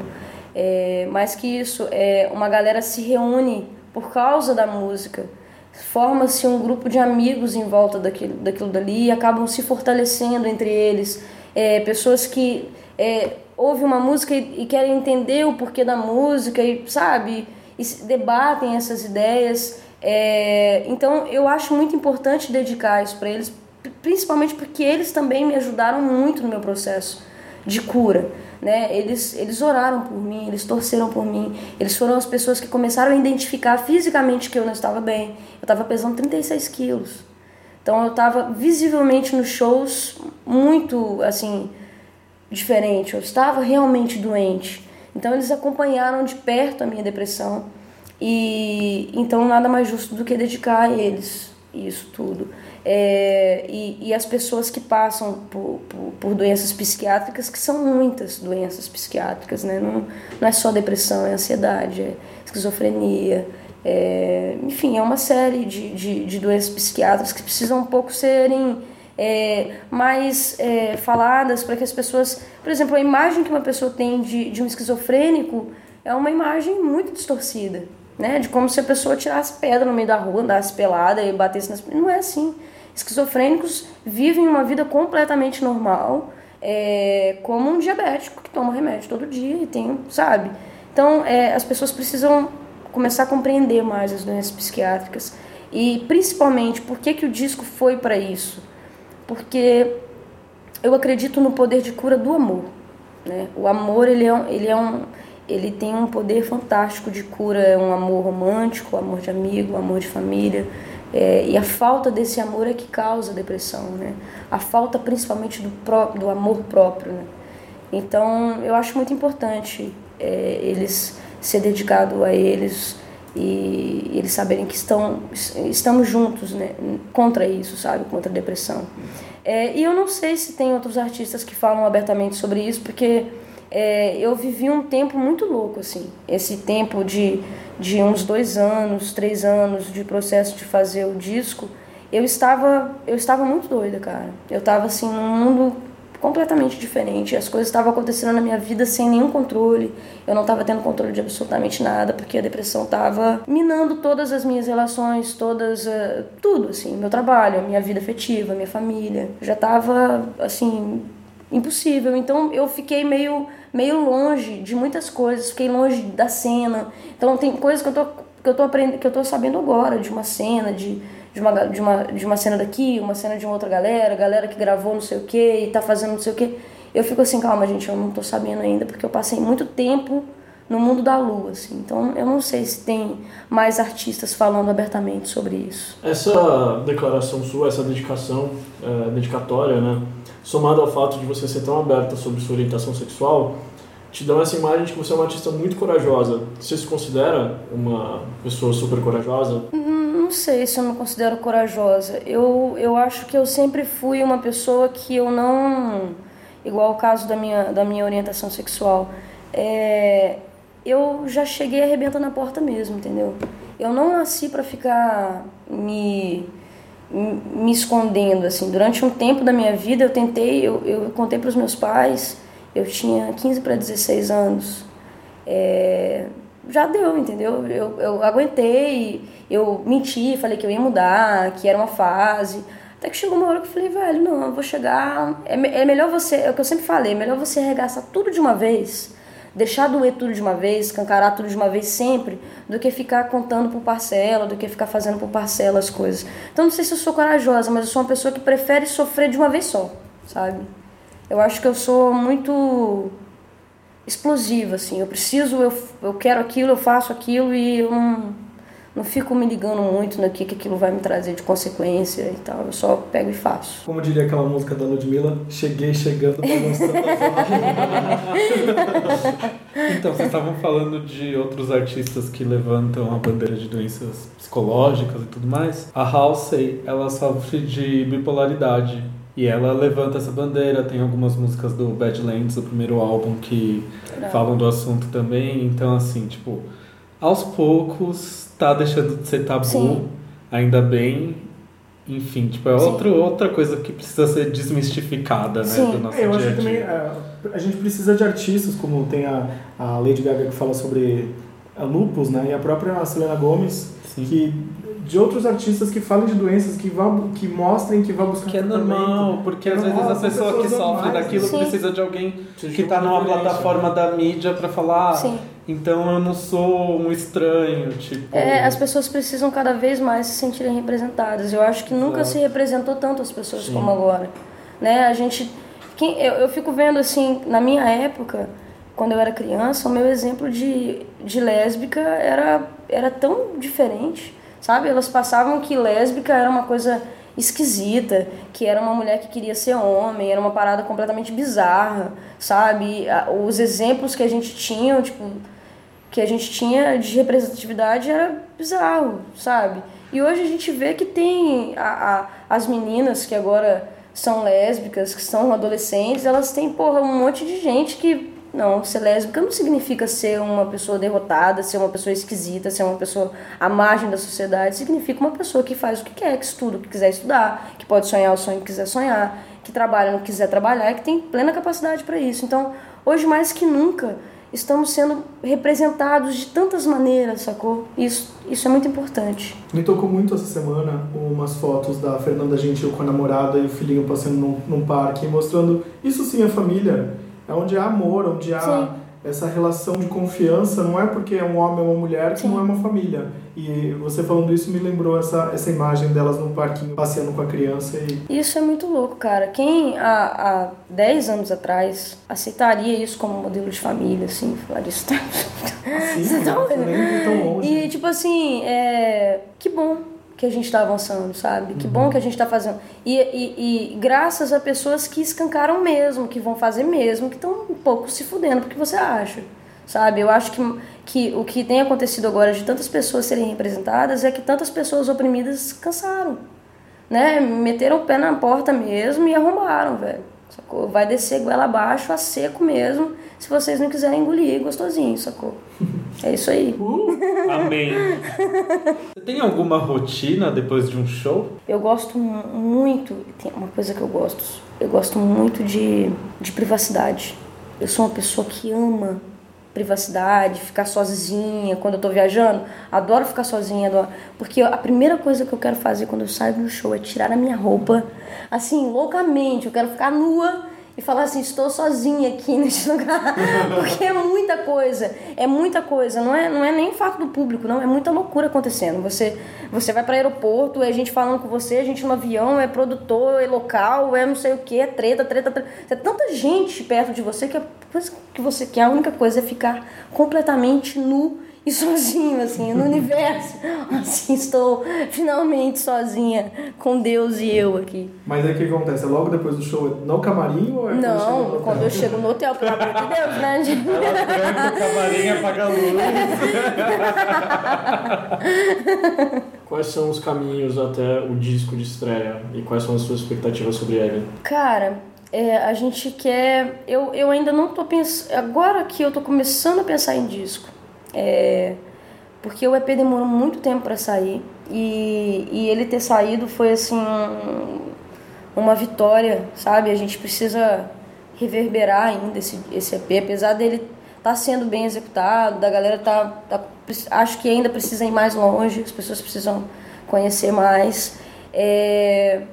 E: É, mais que isso, é, uma galera se reúne por causa da música. Forma-se um grupo de amigos em volta daquilo, daquilo dali e acabam se fortalecendo entre eles. É, pessoas que é, ouvem uma música e, e querem entender o porquê da música, e sabe? E debatem essas ideias. É, então eu acho muito importante dedicar isso para eles, pri- principalmente porque eles também me ajudaram muito no meu processo de cura. Né? Eles, eles oraram por mim, eles torceram por mim, eles foram as pessoas que começaram a identificar fisicamente que eu não estava bem. Eu estava pesando 36 quilos. Então eu estava visivelmente nos shows muito assim diferente. Eu estava realmente doente. Então eles acompanharam de perto a minha depressão e então nada mais justo do que dedicar a eles isso tudo. É, e, e as pessoas que passam por, por, por doenças psiquiátricas, que são muitas doenças psiquiátricas, né? não, não é só depressão, é ansiedade, é esquizofrenia, é, enfim, é uma série de, de, de doenças psiquiátricas que precisam um pouco serem é, mais é, faladas para que as pessoas. Por exemplo, a imagem que uma pessoa tem de, de um esquizofrênico é uma imagem muito distorcida. Né? De como se a pessoa tirasse pedra no meio da rua, andasse pelada e batesse nas. Não é assim. Esquizofrênicos vivem uma vida completamente normal, é, como um diabético que toma remédio todo dia e tem, sabe? Então, é, as pessoas precisam começar a compreender mais as doenças psiquiátricas e, principalmente, por que, que o disco foi para isso? Porque eu acredito no poder de cura do amor. Né? O amor ele é, ele é um ele tem um poder fantástico de cura, é um amor romântico, amor de amigo, amor de família. É, e a falta desse amor é que causa depressão, né? A falta principalmente do, pró do amor próprio, né? Então, eu acho muito importante é, eles ser dedicado a eles e eles saberem que estão estamos juntos, né? Contra isso, sabe? Contra a depressão. É, e eu não sei se tem outros artistas que falam abertamente sobre isso, porque é, eu vivi um tempo muito louco, assim. Esse tempo de, de uns dois anos, três anos de processo de fazer o disco, eu estava, eu estava muito doida, cara. Eu estava, assim, num mundo completamente diferente. As coisas estavam acontecendo na minha vida sem nenhum controle. Eu não estava tendo controle de absolutamente nada, porque a depressão estava minando todas as minhas relações, todas, eh, tudo, assim, meu trabalho, minha vida afetiva, minha família. Já estava, assim, impossível. Então eu fiquei meio, meio longe de muitas coisas, fiquei longe da cena. Então tem coisas que eu tô, que eu tô aprendendo, que eu tô sabendo agora de uma cena, de, de, uma, de, uma, de uma cena daqui, uma cena de uma outra galera, galera que gravou não sei o que e tá fazendo não sei o que. Eu fico assim, calma, gente, eu não tô sabendo ainda, porque eu passei muito tempo no mundo da lua, assim. Então eu não sei se tem mais artistas falando abertamente sobre isso.
D: Essa declaração sua, essa dedicação, é, dedicatória, né? Somada ao fato de você ser tão aberta sobre sua orientação sexual, te dão essa imagem de que você é uma artista muito corajosa. Você se considera uma pessoa super corajosa?
E: Não sei se eu me considero corajosa. Eu, eu acho que eu sempre fui uma pessoa que eu não. Igual o caso da minha, da minha orientação sexual. É, eu já cheguei arrebentando a porta mesmo, entendeu? Eu não nasci para ficar me, me escondendo, assim. Durante um tempo da minha vida eu tentei, eu, eu contei para os meus pais, eu tinha 15 para 16 anos. É, já deu, entendeu? Eu, eu aguentei, eu menti, falei que eu ia mudar, que era uma fase. Até que chegou uma hora que eu falei, velho, não, eu vou chegar. É, é melhor você, é o que eu sempre falei, é melhor você arregaçar tudo de uma vez, deixar doer tudo de uma vez, cancarar tudo de uma vez sempre, do que ficar contando por parcela, do que ficar fazendo por parcela as coisas. Então não sei se eu sou corajosa, mas eu sou uma pessoa que prefere sofrer de uma vez só, sabe? Eu acho que eu sou muito explosiva, assim. Eu preciso, eu, eu quero aquilo, eu faço aquilo e eu não, não fico me ligando muito no que, que aquilo vai me trazer de consequência e tal. Eu só pego e faço.
B: Como diria aquela música da Ludmilla, cheguei chegando balançando as
C: Então, vocês estavam falando de outros artistas que levantam a bandeira de doenças psicológicas e tudo mais. A Halsey, ela sofre de bipolaridade. E ela levanta essa bandeira, tem algumas músicas do Badlands, o primeiro álbum, que falam do assunto também. Então, assim, tipo, aos poucos tá deixando de ser tabu,
E: Sim.
C: ainda bem. Enfim, tipo, é
E: Sim.
C: outro, outra coisa que precisa ser desmistificada, né,
E: Sim.
C: do nosso
B: É, eu acho
C: dia a
B: que também
C: dia.
B: é, a gente precisa de artistas, como tem a, a Lady Gaga que fala sobre a lupus, né? E a própria Selena Gomez,
C: Sim.
B: que de outros artistas que falem de doenças, que, vá, que mostrem que vão buscar
C: Que é normal, porque às
B: Normal,
C: vezes a pessoa que sofre daquilo
E: Sim.
C: precisa de alguém que tá
D: uma
C: numa plataforma
D: né?
C: da mídia pra falar, ah,
E: Sim.
C: então eu não sou um estranho, tipo.
E: É, as pessoas precisam cada vez mais se sentirem representadas. Eu acho que nunca
C: Exato.
E: se representou tanto as pessoas como agora. Né? A gente. Quem, eu, eu fico vendo assim, na minha época, quando eu era criança, o meu exemplo de, de lésbica era, era tão diferente. Sabe? Elas passavam que lésbica era uma coisa esquisita, que era uma mulher que queria ser homem, era uma parada completamente bizarra, sabe? Os exemplos que a gente tinha, tipo, que a gente tinha de representatividade era bizarro, sabe? E hoje a gente vê que tem a, a- as meninas que agora são lésbicas, que são adolescentes, elas têm, porra, um monte de gente que. Não, ser lésbica não significa ser uma pessoa derrotada, ser uma pessoa esquisita, ser uma pessoa à margem da sociedade. Significa uma pessoa que faz o que quer, que estuda o que quiser estudar, que pode sonhar o sonho que quiser sonhar, que trabalha no que quiser trabalhar e que tem plena capacidade para isso. Então, hoje mais que nunca, estamos sendo representados de tantas maneiras, sacou? Isso, isso é muito importante.
B: Me tocou muito essa semana umas fotos da Fernanda Gentil com a namorada e o filhinho passando num, num parque, mostrando isso sim é família. É onde há amor, onde há
E: Sim.
B: essa relação de confiança. Não é porque é um homem ou uma mulher que
E: Sim.
B: não é uma família. E você falando isso me lembrou essa, essa imagem delas no parquinho passeando com a criança e
E: Isso é muito louco, cara. Quem há, há 10 anos atrás aceitaria isso como modelo de família, assim, falar isso tá... Você tá
B: não nem tão longe.
E: E, tipo assim, é... que bom que a gente tá avançando, sabe? Que bom que a gente tá fazendo. E, e, e graças a pessoas que escancaram mesmo, que vão fazer mesmo, que estão um pouco se fudendo porque você acha, sabe? Eu acho que, que o que tem acontecido agora de tantas pessoas serem representadas é que tantas pessoas oprimidas cansaram, né? Meteram o pé na porta mesmo e arrombaram, velho. Sacou? Vai descer goela abaixo, a seco mesmo, se vocês não quiserem engolir gostosinho, sacou? É isso aí.
C: Amém. Você tem alguma rotina depois de um show?
E: Eu gosto mu- muito, tem uma coisa que eu gosto, eu gosto muito de, de privacidade. Eu sou uma pessoa que ama privacidade, ficar sozinha quando eu tô viajando. Adoro ficar sozinha, adoro. Porque a primeira coisa que eu quero fazer quando eu saio do show é tirar a minha roupa, assim, loucamente. Eu quero ficar nua e falar assim, estou sozinha aqui neste lugar. Porque é muita coisa, é muita coisa. Não é, não é nem fato do público, não. É muita loucura acontecendo. Você, você vai para aeroporto, é gente falando com você, é gente no avião, é produtor, é local, é não sei o que, é treta, treta, treta. É tanta gente perto de você que a coisa que você quer, a única coisa é ficar completamente nu e sozinho, assim, no universo. Assim, estou finalmente sozinha com Deus e eu aqui.
B: Mas aí o que acontece? É logo depois do show no camarim ou é quando
E: Não, quando eu chego no hotel, pelo amor de Deus, né? gente?
C: Tranca o camarim, apaga a luz.
D: Quais são os caminhos até o disco de estreia e quais são as suas expectativas sobre ele?
E: Cara, é, a gente quer. Eu, eu ainda não tô pensando. Agora que eu tô começando a pensar em disco. É, porque o EP demorou muito tempo para sair. E, e ele ter saído foi assim. um- Uma vitória, sabe? A gente precisa reverberar ainda esse, esse EP, apesar dele tá sendo bem executado, da galera tá, tá acho que ainda precisa ir mais longe, as pessoas precisam conhecer mais. É,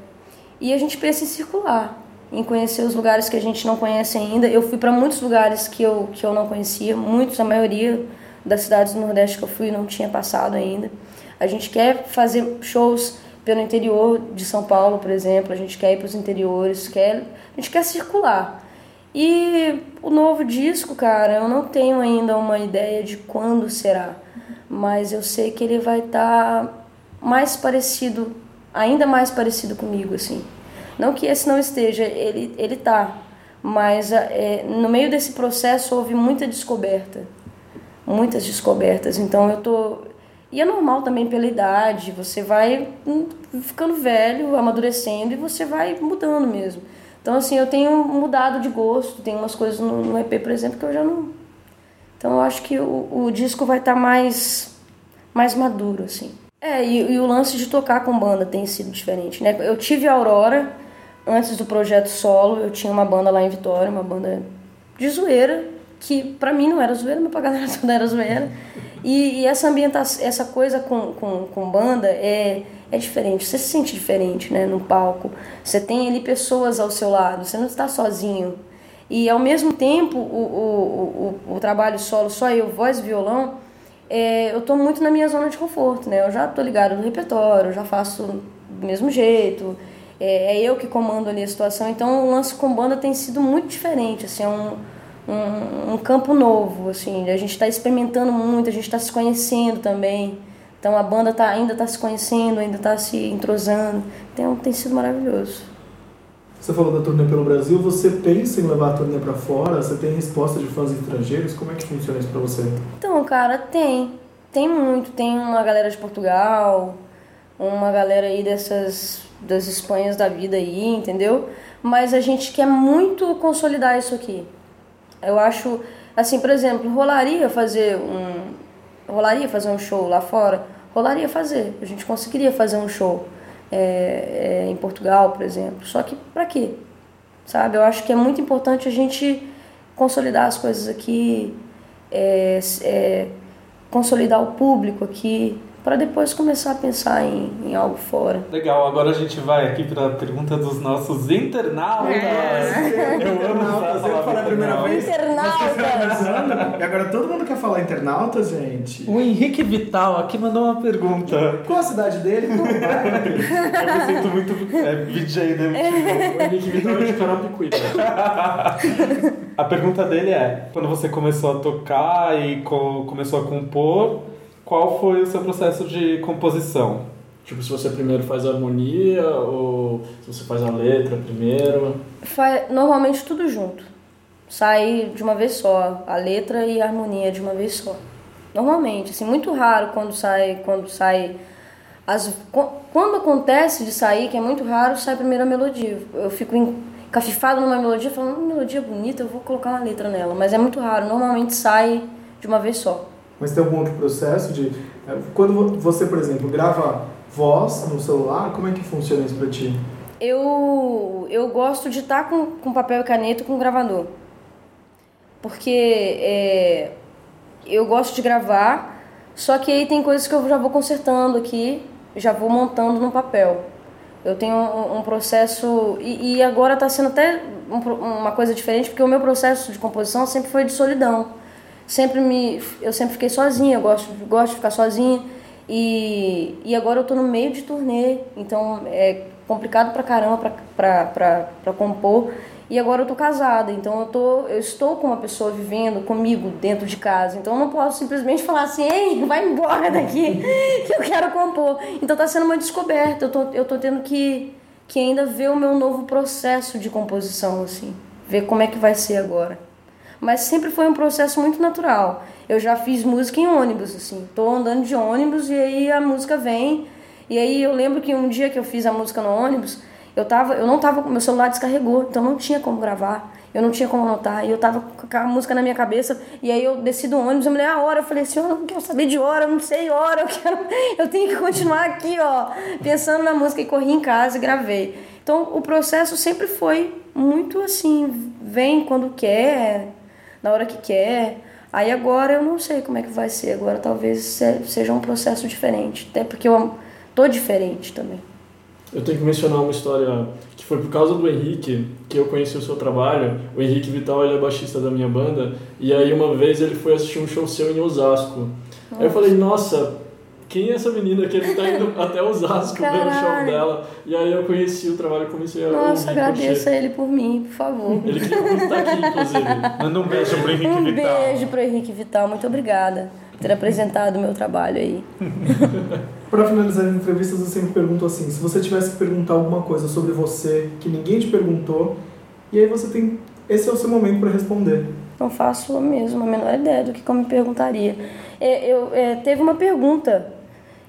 E: e a gente em circular, em conhecer os lugares que a gente não conhece ainda. Eu fui para muitos lugares que eu, que eu não conhecia, muitos, a maioria das cidades do Nordeste que eu fui não tinha passado ainda. A gente quer fazer shows pelo interior de São Paulo, por exemplo, a gente quer ir para os interiores, quer, a gente quer circular. E o novo disco, cara, eu não tenho ainda uma ideia de quando será, mas eu sei que ele vai estar mais parecido, ainda mais parecido comigo, assim. Não que esse não esteja, ele, ele tá, mas é, no meio desse processo houve muita descoberta, muitas descobertas, então eu tô... E é normal também pela idade, você vai hum, ficando velho, amadurecendo e você vai mudando mesmo. Então, assim, eu tenho mudado de gosto, tem umas coisas no, no EP, por exemplo, que eu já não. Então, eu acho que o, o disco vai estar mais, mais maduro, assim. É, e, e o lance de tocar com banda tem sido diferente, né? Eu tive a Aurora antes do projeto solo, eu tinha uma banda lá em Vitória, uma banda de zoeira, que pra mim não era zoeira, mas pra galera toda era zoeira. E, e essa ambientação, essa coisa com, com, com banda é, é diferente, você se sente diferente, né, no palco. Você tem ali pessoas ao seu lado, você não está sozinho. E ao mesmo tempo, o, o, o, o trabalho solo, só eu, voz e violão, é, eu tô muito na minha zona de conforto, né? Eu já tô ligado no repertório, já faço do mesmo jeito, é, é eu que comando ali a situação. Então o lance com banda tem sido muito diferente, assim, é um, um, um campo novo, assim, a gente está experimentando muito, a gente está se conhecendo também. Então a banda tá, ainda está se conhecendo, ainda está se entrosando. Então tem sido maravilhoso.
B: Você falou da turnê pelo Brasil, você pensa em levar a turnê pra fora? Você tem resposta de fãs estrangeiros? Como é que funciona isso pra você?
E: Então, cara, tem. Tem muito. Tem uma galera de Portugal, uma galera aí dessas das Espanhas da vida aí, entendeu? Mas a gente quer muito consolidar isso aqui. Eu acho, assim, por exemplo, rolaria fazer um rolaria fazer um show lá fora, rolaria fazer. A gente conseguiria fazer um show é, é, em Portugal, por exemplo. Só que pra quê? Sabe? Eu acho que é muito importante a gente consolidar as coisas aqui, é, é, consolidar o público aqui, para depois começar a pensar em, em algo fora.
C: Legal, agora a gente vai aqui para a pergunta dos nossos internautas. Eu amo usar a
B: Internautas, eu falei a primeira vez.
E: Internautas!
B: E agora todo mundo quer falar internautas, gente.
C: O Henrique Vital aqui mandou uma pergunta.
B: Qual a cidade dele? Como vai?
C: Eu me sinto muito é, VJ da MTV.
D: O Henrique Vital é de Carapicuíba.
C: A pergunta dele é: quando você começou a tocar e co- começou a compor, qual foi o seu processo de composição?
D: Tipo, se você primeiro faz a harmonia ou se você faz a letra primeiro.
E: Fa- Normalmente tudo junto. Sai de uma vez só, a letra e a harmonia de uma vez só. Normalmente, assim, muito raro quando sai, quando sai as qu- quando acontece de sair, que é muito raro, sai primeiro a melodia. Eu fico encafifado numa melodia, falando, "Hum, melodia bonita, eu vou colocar uma letra nela, mas é muito raro, normalmente sai de uma vez só.
B: Mas tem algum outro processo de. é, Quando vo- você, por exemplo, grava voz no celular, como é que funciona isso pra ti?
E: Eu, eu gosto de estar com, com papel e caneta com gravador. Porque é, eu gosto de gravar, só que aí tem coisas que eu já vou consertando aqui, já vou montando no papel. Eu tenho um, um processo. E, e agora está sendo até um uma coisa diferente, porque o meu processo de composição sempre foi de solidão. Sempre me, eu sempre fiquei sozinha, eu gosto, gosto de ficar sozinha. E, e agora eu tô no meio de turnê, então é complicado pra caramba pra, pra, pra, pra compor. E agora eu tô casada, então eu, tô, eu estou com uma pessoa vivendo comigo dentro de casa. Então eu não posso simplesmente falar assim, ei, vai embora daqui, que eu quero compor. Então tá sendo uma descoberta. Eu tô, eu tô tendo que, que ainda ver o meu novo processo de composição, assim. Ver como é que vai ser agora. Mas sempre foi um processo muito natural. Eu já fiz música em ônibus, assim. Tô andando de ônibus e aí a música vem. E aí eu lembro que um dia que eu fiz a música no ônibus, eu tava, eu não tava, meu celular descarregou, então não tinha como gravar, eu não tinha como anotar, e eu tava com a música na minha cabeça, e aí eu desci do ônibus, eu me a hora, eu falei assim, eu não quero saber de hora, eu não sei hora, eu quero, eu tenho que continuar aqui, ó, pensando na música e corri em casa e gravei. Então o processo sempre foi muito assim, vem quando quer, na hora que quer. Aí agora eu não sei como é que vai ser, agora talvez se- seja um processo diferente, até porque eu tô diferente também.
D: Eu tenho que mencionar uma história que foi por causa do Henrique que eu conheci o seu trabalho. O Henrique Vital ele é baixista da minha banda e aí uma vez ele foi assistir um show seu em Osasco. Aí eu falei, nossa, quem é essa menina que ele tá indo até Osasco ver o show
E: Caralho.
D: dela? E aí eu conheci o trabalho e comecei a
E: Nossa,
D: ouvir,
E: agradeça
D: curtir.
E: ele por mim, por favor.
D: Ele queria muito aqui, inclusive.
C: Manda um beijo pro Henrique
E: Um
C: Vital.
E: beijo pro Henrique Vital, muito obrigada por ter apresentado o meu trabalho aí.
B: Pra finalizar as entrevistas, eu sempre pergunto assim: se você tivesse que perguntar alguma coisa sobre você que ninguém te perguntou, e aí você tem. Esse é o seu momento para responder.
E: Não faço mesmo a menor ideia do que eu me perguntaria. É, Eu, é, teve uma pergunta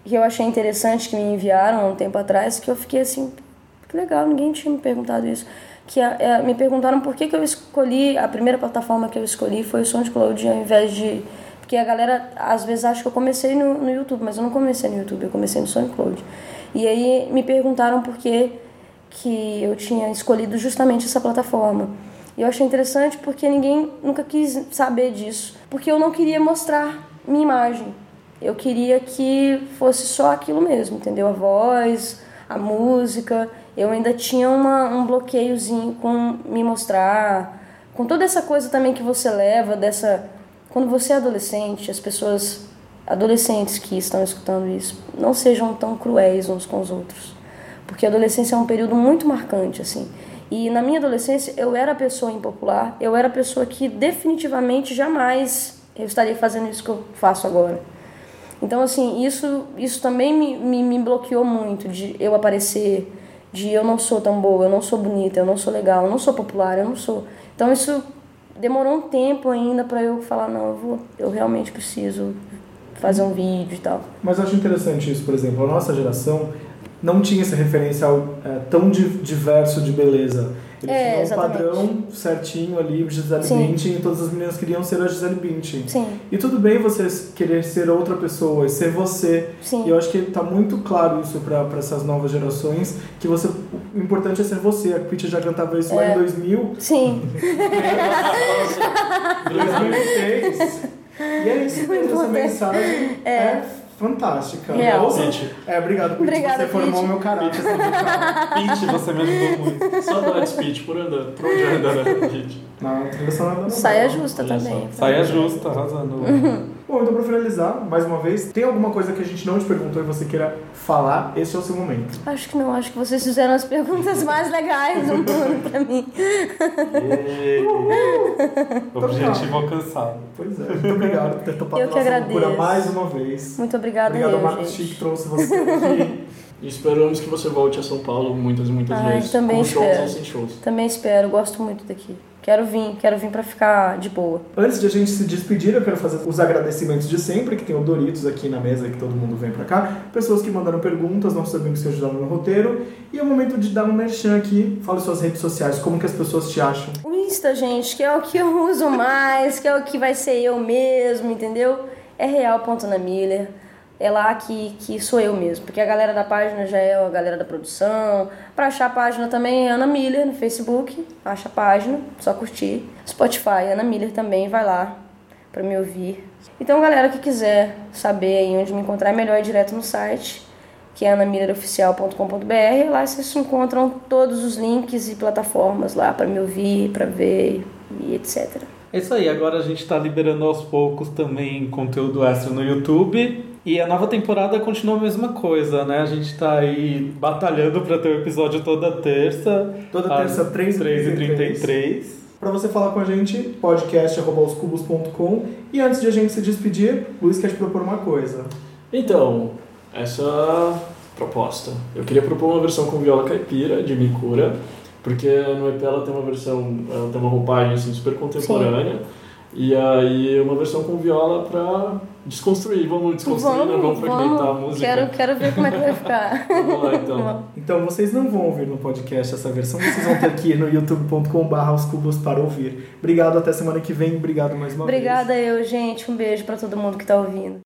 E: que eu achei interessante que me enviaram há um tempo atrás, que eu fiquei assim, que legal, ninguém tinha me perguntado isso. Que é, me perguntaram por que, que eu escolhi, a primeira plataforma que eu escolhi foi o SoundCloud ao invés de. Porque a galera às vezes acha que eu comecei no, no YouTube, mas eu não comecei no YouTube, eu comecei no SoundCloud. E aí me perguntaram por que, que eu tinha escolhido justamente essa plataforma. E eu achei interessante porque ninguém nunca quis saber disso. Porque eu não queria mostrar minha imagem. Eu queria que fosse só aquilo mesmo, entendeu? A voz, a música. Eu ainda tinha uma, um bloqueiozinho com me mostrar. Com toda essa coisa também que você leva, dessa. Quando você é adolescente, as pessoas. Adolescentes que estão escutando isso, não sejam tão cruéis uns com os outros. Porque a adolescência é um período muito marcante, assim. E na minha adolescência eu era a pessoa impopular, eu era a pessoa que definitivamente jamais eu estaria fazendo isso que eu faço agora. Então, assim, isso, isso também me, me, me bloqueou muito de eu aparecer, de eu não sou tão boa, eu não sou bonita, eu não sou legal, eu não sou popular, eu não sou. Então, isso demorou um tempo ainda para eu falar: não, eu, vou, eu realmente preciso fazer um vídeo e tal.
B: Mas eu acho interessante isso, por exemplo, a nossa geração não tinha esse referencial é, tão di- diverso de beleza. Eles
E: É,
B: tinham um padrão certinho ali, Gisele
E: Sim.
B: Bündchen, e todas as meninas queriam ser a Gisele Bündchen.
E: Sim,
B: E tudo bem você querer ser outra pessoa, e ser você.
E: sim.
B: E eu acho que tá muito claro isso para essas novas gerações, que você o importante é ser você. A Pitty já cantava isso lá
E: É.
B: em 2000,
E: Sim,
B: 2003. e é isso, essa mensagem é, fantástica.
E: Real.
D: Gente,
B: É, obrigado, Pitty,
E: Obrigada,
B: você formou
E: Pitty.
B: meu caráter.
C: Pete, você me ajudou muito.
D: saudades, Pete, por andar. Por onde anda, né, Pete?
B: Não, trilha sonora da
E: saia justa também.
C: Saia justa, arrasando.
B: Bom, então pra finalizar, mais uma vez, tem alguma coisa que a gente não te perguntou e você queira falar? Esse é o seu momento.
E: Acho que não, acho que vocês fizeram as perguntas mais legais do mundo pra mim.
C: Objetivo alcançado.
B: Pois é, muito obrigado por ter topado
E: Eu que
B: nossa loucura
E: agradeço.
B: mais uma vez.
E: Muito obrigada
B: Obrigado ao
E: eu,
B: Marcos
E: gente.
B: Chic que trouxe você aqui.
D: E esperamos que você volte a São Paulo muitas e muitas
E: Ai,
D: vezes.
E: também
D: com shows
E: espero.
D: ou sem shows.
E: Também espero, gosto muito daqui. Quero vir, quero vir pra ficar de boa.
B: Antes de a gente se despedir, eu quero fazer os agradecimentos de sempre, que tem o Doritos aqui na mesa, que todo mundo vem pra cá. Pessoas que mandaram perguntas, nossos amigos que ajudaram no roteiro. E é o momento de dar um merchan aqui. Fala suas redes sociais, como que as pessoas te acham.
E: O Insta, gente, que é o que eu uso mais, que é o que vai ser eu mesmo, entendeu? É real.namiller. É lá que, que sou eu mesmo. Porque a galera da página já é a galera da produção. Pra achar a página também é Ana Miller no Facebook. Acha a página, só curtir. Spotify, Ana Miller também, vai lá pra me ouvir. Então, galera que quiser saber aí onde me encontrar, é melhor ir direto no site, que é anamilleroficial.com.br. Lá vocês encontram todos os links e plataformas lá pra me ouvir, pra ver e etc.
C: É isso aí, agora a gente tá liberando aos poucos também conteúdo extra no YouTube. E a nova temporada continua a mesma coisa, né? A gente tá aí batalhando pra ter o episódio toda terça.
B: Toda terça, 3h33.
C: 3h33.
B: Para você falar com a gente, podcast.oscubos.com. E antes de a gente se despedir, Luiz quer te propor uma coisa.
D: Então, essa proposta. Eu queria propor uma versão com viola caipira, de Mikura, porque no EP ela tem uma versão, ela tem uma roupagem assim, super contemporânea. E aí uma versão com viola pra desconstruir. Vamos desconstruir, não vamos fragmentar a música.
E: Quero, quero ver como é que vai ficar.
D: Vamos lá então.
B: Então vocês não vão ouvir no podcast essa versão, vocês vão ter aqui no youtube.com.br os cubos para ouvir. Obrigado, até semana que vem. Obrigado mais uma vez.
E: Obrigada eu, gente. Um beijo pra todo mundo que tá ouvindo.